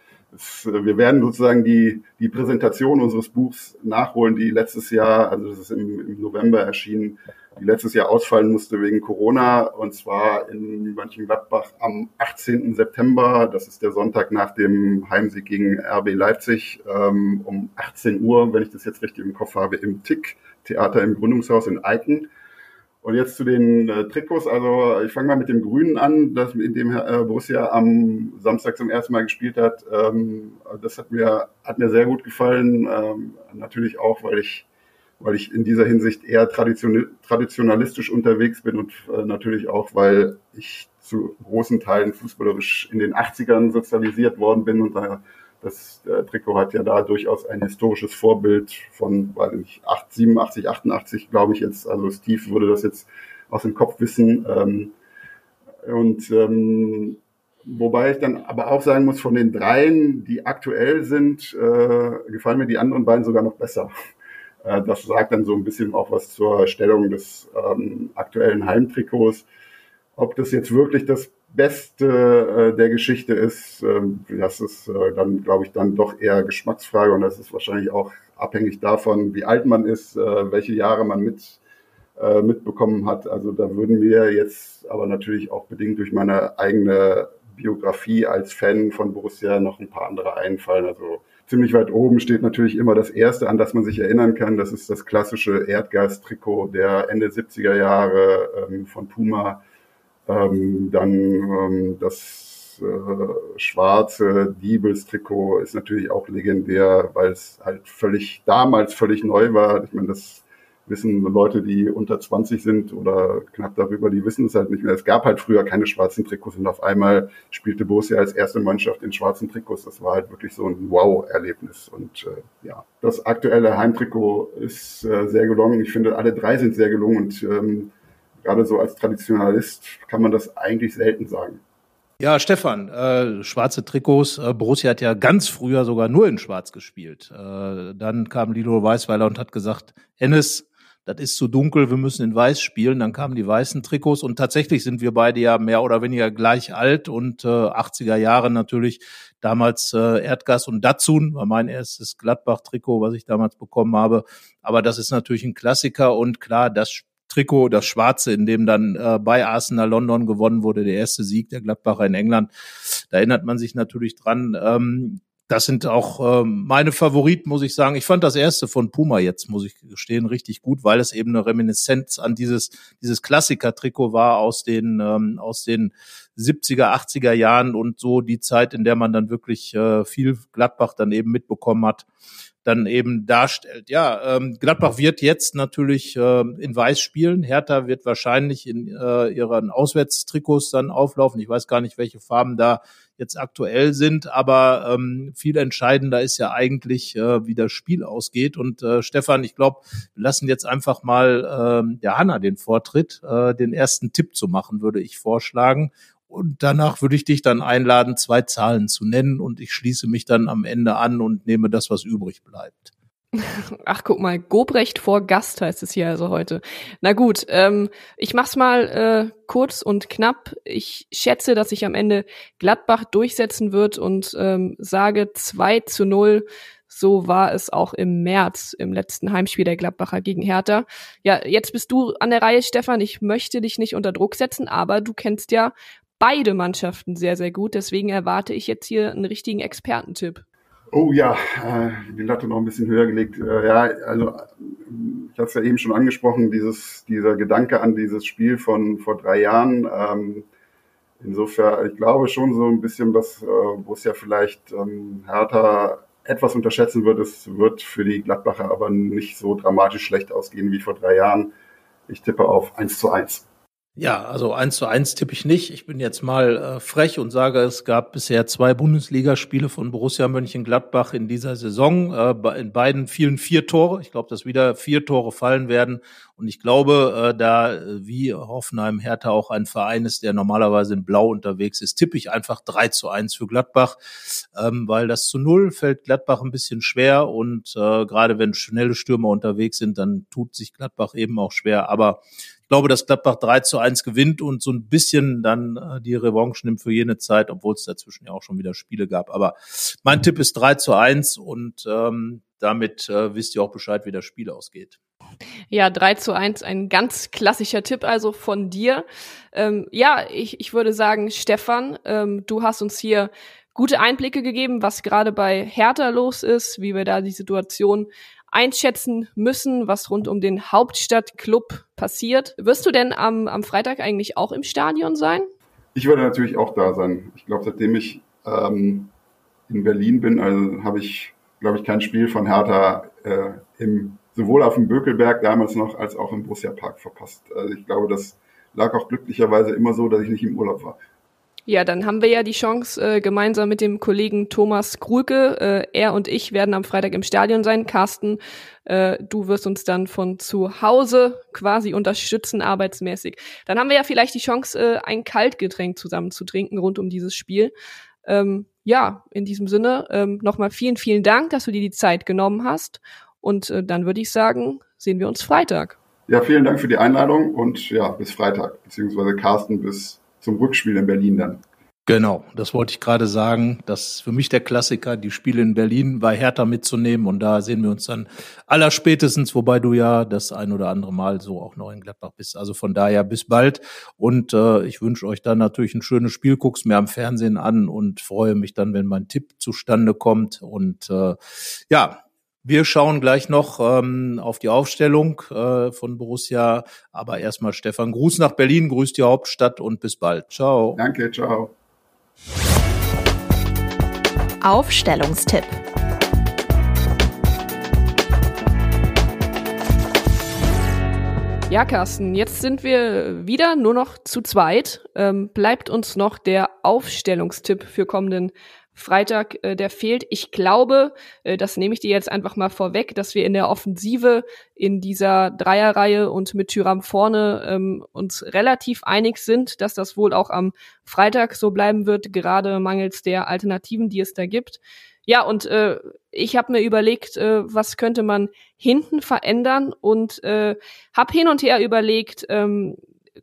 wir werden sozusagen die, die Präsentation unseres Buchs nachholen, die letztes Jahr, also das ist im, im November erschienen, die letztes Jahr ausfallen musste wegen Corona, und zwar in Mönchengladbach am 18. September. Das ist der Sonntag nach dem Heimsieg gegen RB Leipzig ähm, um 18 Uhr, wenn ich das jetzt richtig im Kopf habe, im Tick, Theater im Gründungshaus in Eiken. Und jetzt zu den äh, Trikots. Also ich fange mal mit dem Grünen an, das in dem äh, Borussia am Samstag zum ersten Mal gespielt hat. Ähm, das hat mir hat mir sehr gut gefallen. Ähm, natürlich auch, weil ich weil ich in dieser Hinsicht eher traditionalistisch unterwegs bin und äh, natürlich auch, weil ich zu großen Teilen fußballerisch in den 80ern sozialisiert worden bin und da das äh, Trikot hat ja da durchaus ein historisches Vorbild von, weiß ich, 8, 87, 88, glaube ich jetzt. Also Steve würde das jetzt aus dem Kopf wissen. Ähm, und ähm, wobei ich dann aber auch sagen muss, von den dreien, die aktuell sind, äh, gefallen mir die anderen beiden sogar noch besser. Äh, das sagt dann so ein bisschen auch was zur Stellung des ähm, aktuellen Heimtrikots. Ob das jetzt wirklich das Beste äh, der Geschichte ist, ähm, das ist äh, dann, glaube ich, dann doch eher Geschmacksfrage und das ist wahrscheinlich auch abhängig davon, wie alt man ist, äh, welche Jahre man mit äh, mitbekommen hat. Also da würden mir jetzt aber natürlich auch bedingt durch meine eigene Biografie als Fan von Borussia noch ein paar andere einfallen. Also ziemlich weit oben steht natürlich immer das erste, an das man sich erinnern kann. Das ist das klassische Erdgas-Trikot der Ende 70er Jahre ähm, von Puma. Ähm, dann ähm, das äh, schwarze Diebels-Trikot ist natürlich auch legendär, weil es halt völlig damals völlig neu war. Ich meine, das wissen Leute, die unter 20 sind oder knapp darüber, die wissen es halt nicht mehr. Es gab halt früher keine schwarzen Trikots und auf einmal spielte Borussia als erste Mannschaft in schwarzen Trikots. Das war halt wirklich so ein Wow-Erlebnis. Und äh, ja, das aktuelle Heimtrikot ist äh, sehr gelungen. Ich finde, alle drei sind sehr gelungen und ähm, gerade so als Traditionalist kann man das eigentlich selten sagen. Ja, Stefan, äh, schwarze Trikots. Äh, Borussia hat ja ganz früher sogar nur in Schwarz gespielt. Äh, dann kam Lilo Weißweiler und hat gesagt, Hennes, das ist zu dunkel, wir müssen in Weiß spielen. Dann kamen die weißen Trikots und tatsächlich sind wir beide ja mehr oder weniger gleich alt und äh, 80er Jahre natürlich. Damals äh, Erdgas und Datsun war mein erstes Gladbach-Trikot, was ich damals bekommen habe. Aber das ist natürlich ein Klassiker und klar, das Trikot, das schwarze, in dem dann äh, bei Arsenal London gewonnen wurde, der erste Sieg der Gladbacher in England. Da erinnert man sich natürlich dran. Ähm, das sind auch ähm, meine Favoriten, muss ich sagen. Ich fand das erste von Puma jetzt, muss ich gestehen, richtig gut, weil es eben eine Reminiszenz an dieses dieses Klassiker-Trikot war aus den ähm, aus den 70er, 80er Jahren und so die Zeit, in der man dann wirklich äh, viel Gladbach dann eben mitbekommen hat dann eben darstellt. Ja, ähm, Gladbach wird jetzt natürlich äh, in Weiß spielen. Hertha wird wahrscheinlich in äh, ihren Auswärtstrikots dann auflaufen. Ich weiß gar nicht, welche Farben da jetzt aktuell sind, aber ähm, viel entscheidender ist ja eigentlich, äh, wie das Spiel ausgeht. Und äh, Stefan, ich glaube, wir lassen jetzt einfach mal äh, der Hanna den Vortritt, äh, den ersten Tipp zu machen, würde ich vorschlagen. Und danach würde ich dich dann einladen, zwei Zahlen zu nennen und ich schließe mich dann am Ende an und nehme das, was übrig bleibt. Ach, guck mal, Gobrecht vor Gast heißt es hier also heute. Na gut, ähm, ich mach's mal äh, kurz und knapp. Ich schätze, dass sich am Ende Gladbach durchsetzen wird und ähm, sage 2 zu 0. So war es auch im März, im letzten Heimspiel der Gladbacher gegen Hertha. Ja, jetzt bist du an der Reihe, Stefan. Ich möchte dich nicht unter Druck setzen, aber du kennst ja beide Mannschaften sehr, sehr gut. Deswegen erwarte ich jetzt hier einen richtigen Expertentipp. Oh ja, äh, die Latte noch ein bisschen höher gelegt. Äh, ja, also ich hatte es ja eben schon angesprochen, dieses, dieser Gedanke an dieses Spiel von vor drei Jahren. Ähm, insofern, ich glaube schon so ein bisschen, dass äh, Borussia vielleicht ähm, Hertha etwas unterschätzen wird. Es wird für die Gladbacher aber nicht so dramatisch schlecht ausgehen wie vor drei Jahren. Ich tippe auf 1 zu 1. Ja, also eins zu eins tippe ich nicht. Ich bin jetzt mal äh, frech und sage, es gab bisher zwei Bundesligaspiele von Borussia Mönchengladbach in dieser Saison. Äh, in beiden vielen vier Tore. Ich glaube, dass wieder vier Tore fallen werden. Und ich glaube, äh, da äh, wie Hoffenheim Hertha auch ein Verein ist, der normalerweise in Blau unterwegs ist, tippe ich einfach drei zu eins für Gladbach, ähm, weil das zu null fällt Gladbach ein bisschen schwer und äh, gerade wenn schnelle Stürmer unterwegs sind, dann tut sich Gladbach eben auch schwer. Aber glaube, dass Gladbach 3 zu 1 gewinnt und so ein bisschen dann äh, die Revanche nimmt für jene Zeit, obwohl es dazwischen ja auch schon wieder Spiele gab. Aber mein Tipp ist 3 zu 1 und ähm, damit äh, wisst ihr auch Bescheid, wie das Spiel ausgeht. Ja, 3 zu 1, ein ganz klassischer Tipp also von dir. Ähm, ja, ich, ich würde sagen, Stefan, ähm, du hast uns hier gute Einblicke gegeben, was gerade bei Hertha los ist, wie wir da die Situation einschätzen müssen, was rund um den Hauptstadtclub passiert. Wirst du denn am, am Freitag eigentlich auch im Stadion sein? Ich werde natürlich auch da sein. Ich glaube, seitdem ich ähm, in Berlin bin, also habe ich, glaube ich, kein Spiel von Hertha äh, im, sowohl auf dem Bökelberg damals noch als auch im Borussia Park verpasst. Also ich glaube, das lag auch glücklicherweise immer so, dass ich nicht im Urlaub war. Ja, dann haben wir ja die Chance, äh, gemeinsam mit dem Kollegen Thomas Krulke, äh, er und ich werden am Freitag im Stadion sein. Carsten, äh, du wirst uns dann von zu Hause quasi unterstützen, arbeitsmäßig. Dann haben wir ja vielleicht die Chance, äh, ein Kaltgetränk zusammen zu trinken rund um dieses Spiel. Ähm, ja, in diesem Sinne ähm, nochmal vielen, vielen Dank, dass du dir die Zeit genommen hast. Und äh, dann würde ich sagen, sehen wir uns Freitag. Ja, vielen Dank für die Einladung und ja, bis Freitag, beziehungsweise Carsten bis zum Rückspiel in Berlin dann. Genau, das wollte ich gerade sagen. Das ist für mich der Klassiker, die Spiele in Berlin bei Hertha mitzunehmen. Und da sehen wir uns dann allerspätestens, wobei du ja das ein oder andere Mal so auch noch in Gladbach bist. Also von daher bis bald. Und äh, ich wünsche euch dann natürlich ein schönes Spiel. Guck's mir am Fernsehen an und freue mich dann, wenn mein Tipp zustande kommt. Und äh, ja, wir schauen gleich noch ähm, auf die Aufstellung äh, von Borussia. Aber erstmal Stefan, Gruß nach Berlin, grüßt die Hauptstadt und bis bald. Ciao. Danke, ciao. Aufstellungstipp. Ja, Carsten, jetzt sind wir wieder nur noch zu zweit. Ähm, bleibt uns noch der Aufstellungstipp für kommenden Freitag, äh, der fehlt. Ich glaube, äh, das nehme ich dir jetzt einfach mal vorweg, dass wir in der Offensive in dieser Dreierreihe und mit Tyram vorne ähm, uns relativ einig sind, dass das wohl auch am Freitag so bleiben wird, gerade mangels der Alternativen, die es da gibt. Ja, und äh, ich habe mir überlegt, äh, was könnte man hinten verändern und äh, habe hin und her überlegt, ähm,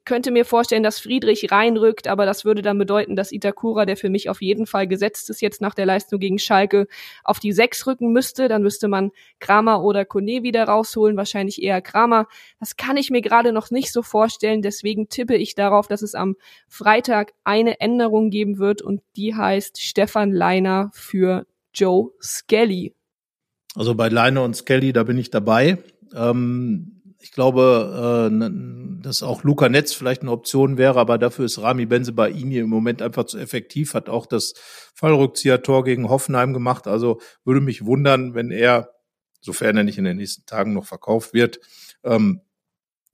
könnte mir vorstellen, dass Friedrich reinrückt, aber das würde dann bedeuten, dass Itakura, der für mich auf jeden Fall gesetzt ist jetzt nach der Leistung gegen Schalke, auf die Sechs rücken müsste. Dann müsste man Kramer oder Kone wieder rausholen, wahrscheinlich eher Kramer. Das kann ich mir gerade noch nicht so vorstellen, deswegen tippe ich darauf, dass es am Freitag eine Änderung geben wird und die heißt Stefan Leiner für Joe Skelly. Also bei Leine und Skelly, da bin ich dabei. Ähm, ich glaube, äh, dass auch Luca Netz vielleicht eine Option wäre, aber dafür ist Rami Benzebaini im Moment einfach zu effektiv, hat auch das Fallrückzieher-Tor gegen Hoffenheim gemacht. Also würde mich wundern, wenn er, sofern er nicht in den nächsten Tagen noch verkauft wird, ähm,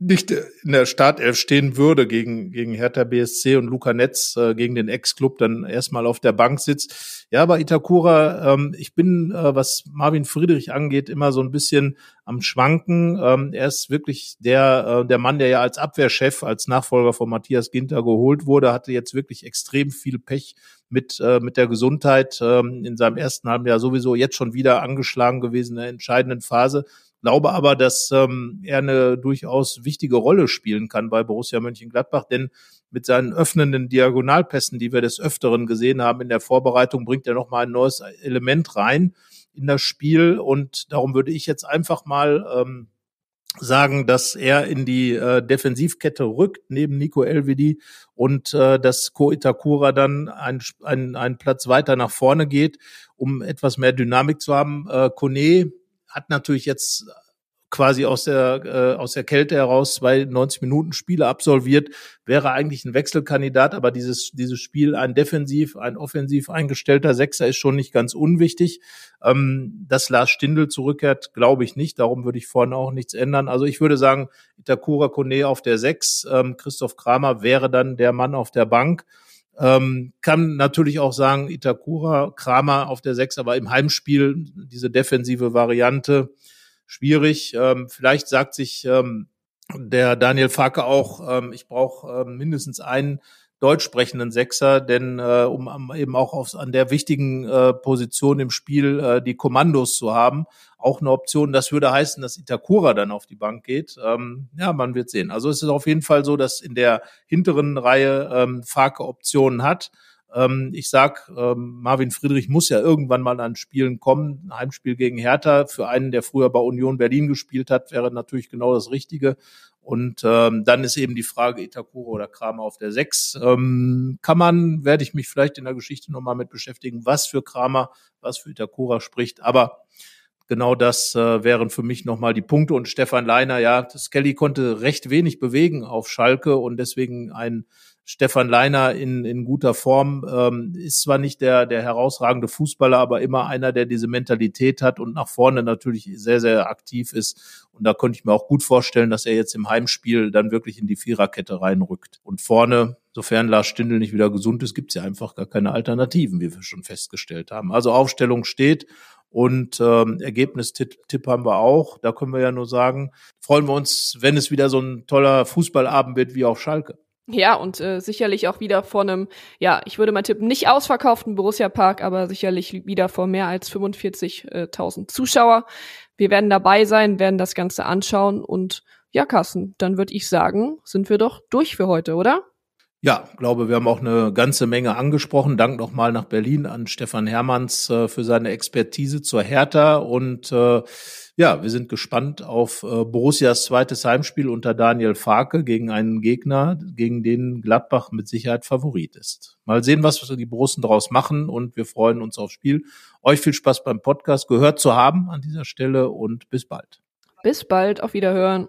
nicht in der Startelf stehen würde gegen, gegen Hertha BSC und Luca Netz äh, gegen den Ex-Club dann erstmal auf der Bank sitzt. Ja, bei Itakura, ähm, ich bin, äh, was Marvin Friedrich angeht, immer so ein bisschen am Schwanken. Ähm, er ist wirklich der, äh, der Mann, der ja als Abwehrchef, als Nachfolger von Matthias Ginter geholt wurde, hatte jetzt wirklich extrem viel Pech mit, äh, mit der Gesundheit ähm, in seinem ersten halben Jahr sowieso jetzt schon wieder angeschlagen gewesen in der entscheidenden Phase glaube aber, dass ähm, er eine durchaus wichtige Rolle spielen kann bei Borussia Mönchengladbach, denn mit seinen öffnenden Diagonalpässen, die wir des Öfteren gesehen haben in der Vorbereitung, bringt er nochmal ein neues Element rein in das Spiel und darum würde ich jetzt einfach mal ähm, sagen, dass er in die äh, Defensivkette rückt neben Nico Elvedi und äh, dass Ko Itakura dann einen ein Platz weiter nach vorne geht, um etwas mehr Dynamik zu haben. Äh, Kone hat natürlich jetzt quasi aus der äh, aus der Kälte heraus zwei 90 Minuten Spiele absolviert, wäre eigentlich ein Wechselkandidat, aber dieses dieses Spiel ein defensiv, ein offensiv eingestellter Sechser ist schon nicht ganz unwichtig. Ähm, dass Lars Stindl zurückkehrt, glaube ich nicht. Darum würde ich vorne auch nichts ändern. Also ich würde sagen, Itakura Kone auf der Sechs, ähm, Christoph Kramer wäre dann der Mann auf der Bank. Ähm, kann natürlich auch sagen, Itakura, Kramer auf der Sechs, aber im Heimspiel diese defensive Variante schwierig. Ähm, vielleicht sagt sich ähm, der Daniel Farke auch, ähm, ich brauche ähm, mindestens einen deutsch sprechenden Sechser, denn äh, um eben auch auf, an der wichtigen äh, Position im Spiel äh, die Kommandos zu haben, auch eine Option. Das würde heißen, dass Itakura dann auf die Bank geht. Ähm, ja, man wird sehen. Also es ist auf jeden Fall so, dass in der hinteren Reihe ähm, Farke Optionen hat. Ähm, ich sag, ähm, Marvin Friedrich muss ja irgendwann mal an Spielen kommen. Ein Heimspiel gegen Hertha für einen, der früher bei Union Berlin gespielt hat, wäre natürlich genau das Richtige. Und ähm, dann ist eben die Frage Itakura oder Kramer auf der Sechs. Ähm, kann man, werde ich mich vielleicht in der Geschichte nochmal mit beschäftigen, was für Kramer, was für Itakura spricht. Aber genau das äh, wären für mich nochmal die Punkte. Und Stefan Leiner, ja, Skelly konnte recht wenig bewegen auf Schalke und deswegen ein Stefan Leiner in, in guter Form, ähm, ist zwar nicht der, der herausragende Fußballer, aber immer einer, der diese Mentalität hat und nach vorne natürlich sehr, sehr aktiv ist. Und da konnte ich mir auch gut vorstellen, dass er jetzt im Heimspiel dann wirklich in die Viererkette reinrückt. Und vorne, sofern Lars Stindl nicht wieder gesund ist, gibt's ja einfach gar keine Alternativen, wie wir schon festgestellt haben. Also Aufstellung steht und ähm, Ergebnistipp haben wir auch. Da können wir ja nur sagen, freuen wir uns, wenn es wieder so ein toller Fußballabend wird wie auf Schalke. Ja, und äh, sicherlich auch wieder vor einem, ja, ich würde mal tippen, nicht ausverkauften Borussia Park, aber sicherlich wieder vor mehr als 45.000 Zuschauer. Wir werden dabei sein, werden das Ganze anschauen und ja, Carsten, dann würde ich sagen, sind wir doch durch für heute, oder? Ja, glaube, wir haben auch eine ganze Menge angesprochen. Dank nochmal nach Berlin an Stefan Hermanns äh, für seine Expertise zur Hertha und äh, ja, wir sind gespannt auf äh, Borussias zweites Heimspiel unter Daniel Farke gegen einen Gegner, gegen den Gladbach mit Sicherheit Favorit ist. Mal sehen, was die Borussen daraus machen und wir freuen uns aufs Spiel. Euch viel Spaß beim Podcast gehört zu haben an dieser Stelle und bis bald. Bis bald, auf Wiederhören.